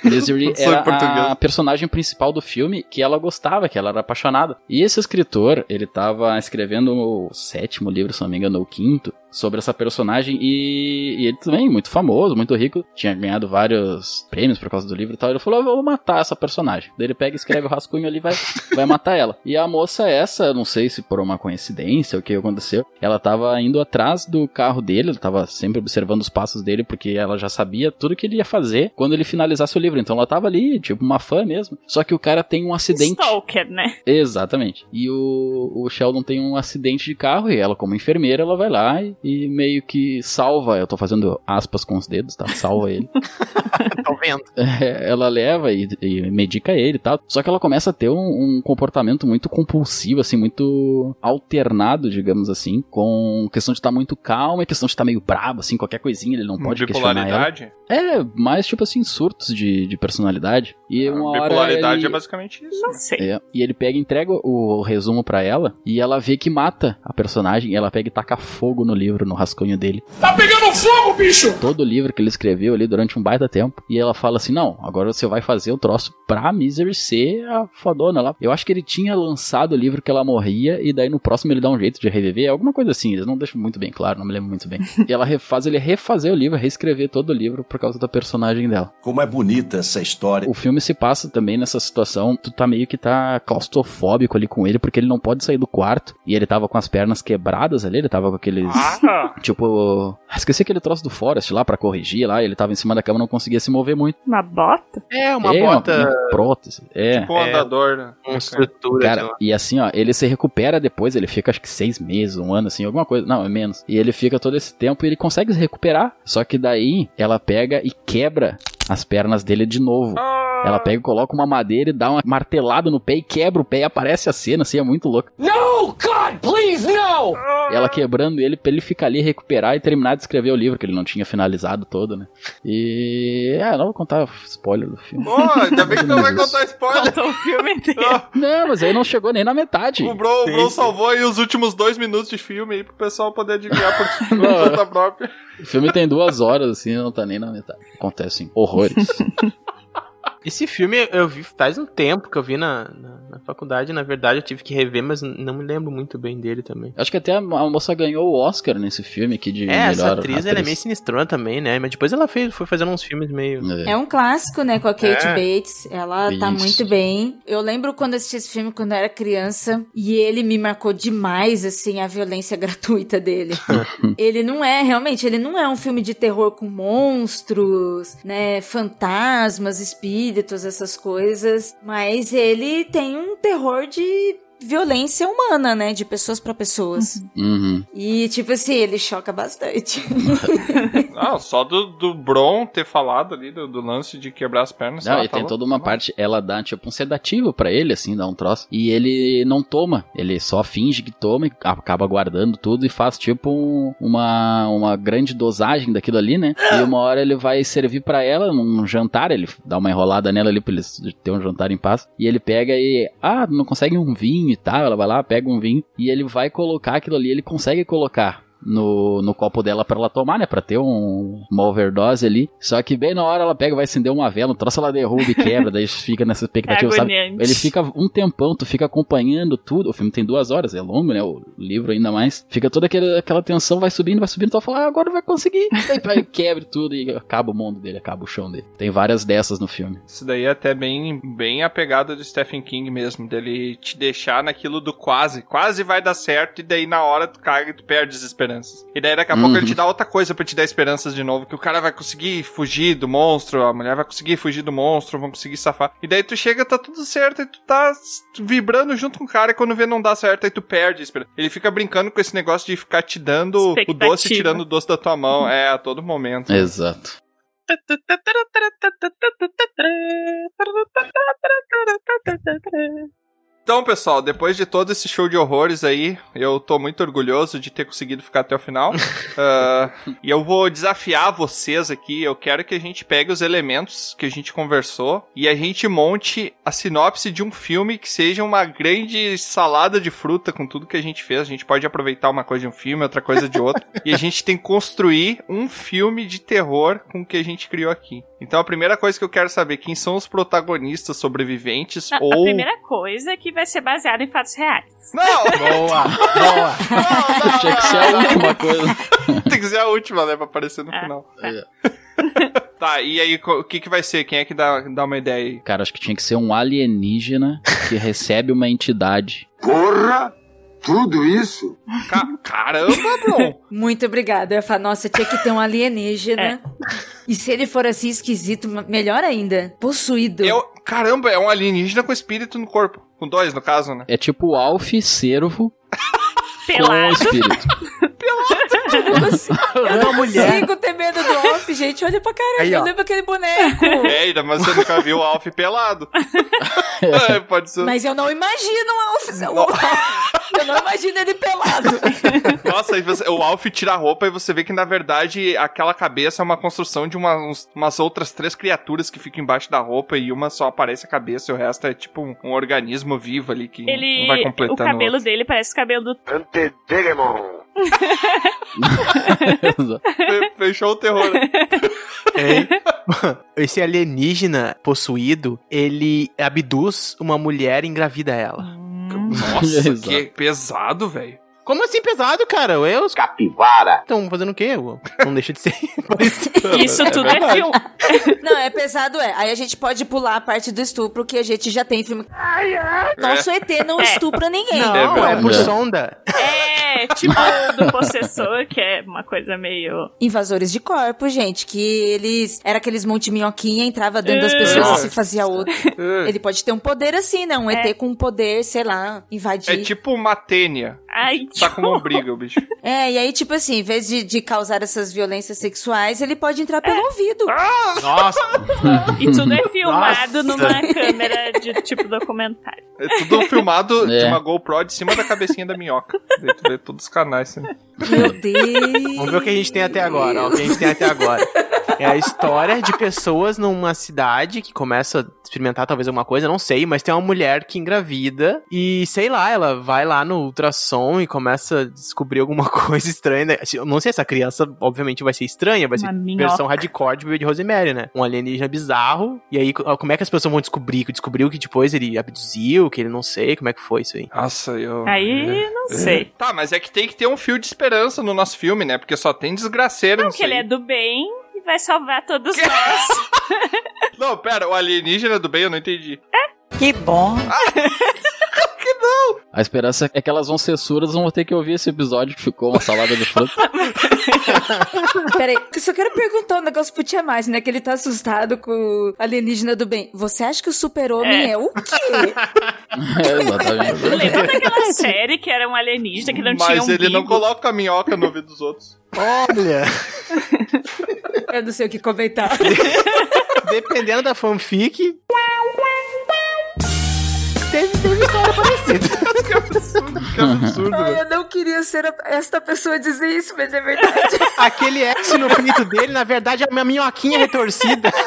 sou era a personagem principal do filme que ela gostava, que ela era apaixonada. E esse escritor, ele tava escrevendo o sétimo livro, se não me engano, ou o quinto, sobre essa personagem e, e ele também, muito famoso, muito rico, tinha ganhado vários prêmios por causa do livro e tal. Ele falou: Eu vou matar essa personagem. Daí ele pega, escreve o rascunho ali e vai, vai matar ela. E a moça, essa, não sei se por uma coincidência ou o que aconteceu, ela tava indo atrás do carro dele, ela tava sempre observando os passos dele, porque ela já sabia tudo que ele ia fazer quando ele finalizasse o livro. Então ela tava ali, tipo, uma fã mesmo. Só que o cara tem um acidente. Stalker, né? Exatamente. E o, o Sheldon tem um acidente de carro e ela, como enfermeira, ela vai lá e, e meio que salva. Eu tô fazendo aspas com os dedos, tá? Salva ele. Tô vendo. É, ela leva e, e medica ele e tal. Só que ela começa a ter um, um comportamento muito compulsivo, assim, muito alternado, digamos assim, com questão de estar muito calmo e questão de estar meio brabo, assim, qualquer coisinha ele não pode questionar ela. É, mais tipo assim, surtos de, de personalidade. E uma hora Bipolaridade ele- é basicamente isso. Não sei. é, e ele pega e entrega o resumo pra ela e ela vê que mata a personagem e ela pega e taca fogo no livro, no rascunho dele. Tá pegando fogo, bicho! Todo o livro que ele escreveu ali durante um baita tempo. E ela fala assim: Não, agora você vai fazer o troço pra Misery ser a fodona lá. Eu acho que ele tinha lançado o livro que ela morria e daí no próximo ele dá um jeito de reviver, alguma coisa assim. Eles não deixam muito bem claro, não me lembro muito bem. e ela faz ele refazer o livro, reescrever todo o livro, por causa da personagem dela. Como é bonita essa história. O filme se passa também nessa situação, tu tá meio que tá claustrofóbico ali com ele, porque ele não pode sair do quarto, e ele tava com as pernas quebradas ali, ele tava com aqueles... Ah! Tipo... Esqueci aquele troço do Forest lá pra corrigir lá, ele tava em cima da cama, não conseguia se mover muito. Uma bota? É, uma é, bota. Uma, uma prótese. É. Tipo um andador, né? Uma estrutura. Cara, e assim, ó, ele se recupera depois, ele fica acho que seis meses, um ano, assim, alguma coisa. Não, é menos. E ele fica todo esse tempo e ele consegue se recuperar. Só que daí ela pega e quebra as pernas dele de novo. Ela pega e coloca uma madeira e dá uma martelada no pé e quebra o pé e aparece a cena, assim, é muito louco. No, God, please, no! Ela quebrando ele pra ele ficar ali, recuperar e terminar de escrever o livro, que ele não tinha finalizado todo, né? E. É, não vou contar spoiler do filme. Pô, ainda bem que não vai contar spoiler. Contou o filme inteiro. Não, mas aí não chegou nem na metade. O Bro, o Bro salvou aí os últimos dois minutos de filme aí pro pessoal poder adivinhar por conta própria. O filme tem duas horas, assim, não tá nem na metade. Acontecem horrores. Esse filme eu vi faz um tempo que eu vi na, na, na, faculdade. Na verdade, eu tive que rever, mas não me lembro muito bem dele também. Acho que até a moça ganhou o Oscar nesse filme aqui de é, melhor essa atriz, atriz. ela é meio sinistrona também, né? Mas depois ela fez, foi fazendo uns filmes meio... É um clássico, né, com a Kate É. Bates. Ela tá Isso. muito bem. Eu lembro quando assisti esse filme quando eu era criança e ele me marcou demais, assim, a violência gratuita dele. ele não é, realmente, ele não é um filme de terror com monstros, né, fantasmas, espíritos, essas coisas, mas ele tem um terror de violência humana, né, de pessoas pra pessoas. Uhum. E, tipo assim, ele choca bastante. Não, só do, do Bron ter falado ali do, do lance de quebrar as pernas. Não, e tá tem toda uma parte, ela dá tipo um sedativo pra ele, assim, dá um troço. E ele não toma, ele só finge que toma e acaba guardando tudo e faz tipo um- uma, uma grande dosagem daquilo ali, né? E uma hora ele vai servir pra ela num jantar, ele dá uma enrolada nela ali pra eles ter um jantar em paz. E ele pega e, ah, não consegue um vinho e tal. Ela vai lá, pega um vinho e ele vai colocar aquilo ali, ele consegue colocar. No, no copo dela pra ela tomar, né? Pra ter um- uma overdose ali. Só que bem na hora ela pega e vai acender uma vela, um troço ela derruba e quebra, daí fica nessa expectativa, É sabe? Ele fica um tempão, tu fica acompanhando tudo. O filme tem duas horas, é longo, né? O livro ainda mais. Fica toda aquele, aquela tensão, vai subindo, vai subindo, tu fala, ah, agora vai conseguir. Daí vai, quebra tudo e acaba o mundo dele, acaba o chão dele. Tem várias dessas no filme. Isso daí é até bem, bem a pegada do Stephen King mesmo, dele te deixar naquilo do quase. Quase vai dar certo e daí na hora tu caga e tu perde as esperanças. E daí daqui a pouco Uhum. ele te dá outra coisa pra te dar esperanças de novo, que o cara vai conseguir fugir do monstro, a mulher vai conseguir fugir do monstro, vão conseguir safar. E daí tu chega, tá tudo certo e tu tá vibrando junto com o cara e quando vê não dá certo aí tu perde a esperança. Ele fica brincando com esse negócio de ficar te dando o doce, tirando o doce da tua mão. É, a todo momento. Exato. Então, pessoal, depois de todo esse show de horrores aí, eu tô muito orgulhoso de ter conseguido ficar até o final. Ah, e eu vou desafiar vocês aqui. Eu quero que a gente pegue os elementos que a gente conversou e a gente monte a sinopse de um filme que seja uma grande salada de fruta com tudo que a gente fez. A gente pode aproveitar uma coisa de um filme, outra coisa de outro. e a gente tem que construir um filme de terror com o que a gente criou aqui. Então, a primeira coisa que eu quero saber quem são os protagonistas sobreviventes A, a ou primeira coisa é que vai ser baseado em fatos reais. Não! Boa, boa. Tinha que ser a última coisa. Tem que ser a última, né? Pra aparecer no final. Tá, e aí, o que que vai ser? Quem é que dá, dá uma ideia aí? Cara, acho que tinha que ser um alienígena que recebe uma entidade. Porra! Tudo isso? Ca- caramba, bro! Muito obrigada. Eu ia falar, nossa, tinha que ter um alienígena. É. E se ele for assim esquisito, melhor ainda. Possuído. É o- caramba, é um alienígena com espírito no corpo. Com dois, no caso, né? É tipo o Alf Cervo com Pelado. espírito. Não consigo, eu Uma não mulher. consigo ter medo do off, gente. Olha pra caralho. Aí, eu lembro aquele boneco. É, ainda, mas você nunca viu o Alf pelado. É, pode ser. Mas eu não imagino o Alf. Eu não imagino ele pelado. Nossa, aí você- o Alf tira a roupa e você vê que, na verdade, aquela cabeça é uma construção de uma- uns- umas outras três criaturas que ficam embaixo da roupa e uma só aparece a cabeça e o resto é tipo um, um organismo vivo ali que Ele. não vai completando. O cabelo outro. dele parece o cabelo do. Antedigimon. Fe- Fechou o terror. Esse alienígena possuído, ele abduz uma mulher e engravida ela. Nossa, Exato. que pesado, velho. Como assim pesado, cara? Eu... Capivara. Estão fazendo o quê? Não deixa de ser. Isso tudo é, verdade. filme. Não, é pesado, é. Aí a gente pode pular a parte do estupro, que a gente já tem filme. Nosso ET não É. estupra ninguém. Não, É é, por sonda. É, tipo do possessor, que é uma coisa meio. Invasores de corpos, gente, que eles. Era aqueles monte minhoquinha, entrava dentro das pessoas Nossa. e se fazia outro. Ele pode ter um poder assim, né? Um ET com um poder, sei lá, invadir. É tipo uma tênia. Ai, Tá com lombriga, o bicho. É, e aí, tipo assim, em vez de, de causar essas violências sexuais, ele pode entrar pelo ouvido. Nossa. E tudo é filmado Nossa. numa câmera de tipo documentário. É tudo filmado de É. uma GoPro de cima da cabecinha da minhoca. Tu vê todos os canais. Assim. Meu Deus. Vamos ver o que a gente tem até agora. Ó, o que a gente tem até agora. É a história de pessoas numa cidade que começa a experimentar talvez alguma coisa, não sei, mas tem uma mulher que engravida e, sei lá, ela vai lá no ultrassom e começa a descobrir alguma coisa estranha. né? Eu não sei, essa criança obviamente vai ser estranha, vai ser Uma minhoca. versão hardcore de Bebê de Rosemary, né? Um alienígena bizarro. E aí, co- como é que as pessoas vão descobrir? Que descobriu que depois ele abduziu, que ele não sei, como é que foi isso aí? Nossa, eu. Aí, não sei. Tá, mas é que tem que ter um fio de esperança no nosso filme, né? Porque só tem desgraceiro Não, que ele é do bem vai salvar todos nós. Não, pera, o alienígena do bem eu não entendi. Que bom. A esperança é que elas vão ser surdas, vão ter que ouvir esse episódio que ficou uma salada de fruta. Peraí, eu só quero perguntar um negócio pro Tiamat, né? Que ele tá assustado com o alienígena do bem. Você acha que o super-homem é. É. o quê? É, exatamente. Lembra daquela série que era um alienígena que não tinha Mas um ele não coloca a minhoca no ouvido dos outros. Olha! Eu não sei o que comentar. Dependendo da fanfic. Teve, teve história parecida. que absurdo, Ai, né? eu não queria ser a- esta pessoa a dizer isso, mas é verdade. Aquele X no pinto dele, na verdade, é uma minhoquinha retorcida.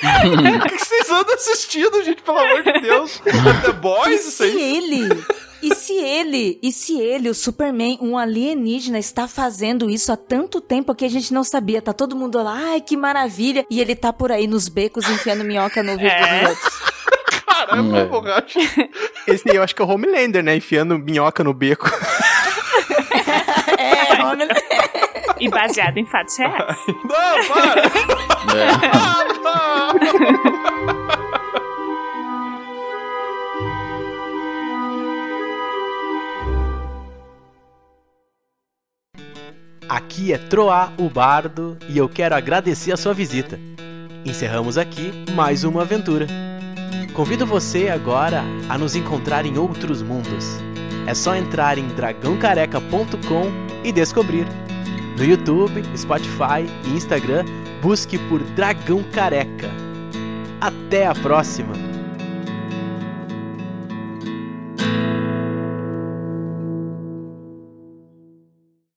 O que vocês andam assistindo, gente? Pelo amor de Deus. É The E Boys, isso se aí. ele, e se ele, e se ele, o Superman, um alienígena, está fazendo isso há tanto tempo que a gente não sabia? Tá todo mundo lá, ai que maravilha, e ele tá por aí nos becos enfiando minhoca no ouvido É. dos outros. Caramba, É. borracha. Esse aí eu acho que é o Homelander, né? Enfiando minhoca no beco. É, homem. E baseado em fatos reais. Não, para! É. Ah, não. Aqui é Troá, o Bardo, e eu quero agradecer a sua visita. Encerramos aqui mais uma aventura. Convido você agora a nos encontrar em outros mundos. É só entrar em dragãocareca.com e descobrir. No YouTube, Spotify e Instagram, busque por Dragão Careca. Até a próxima!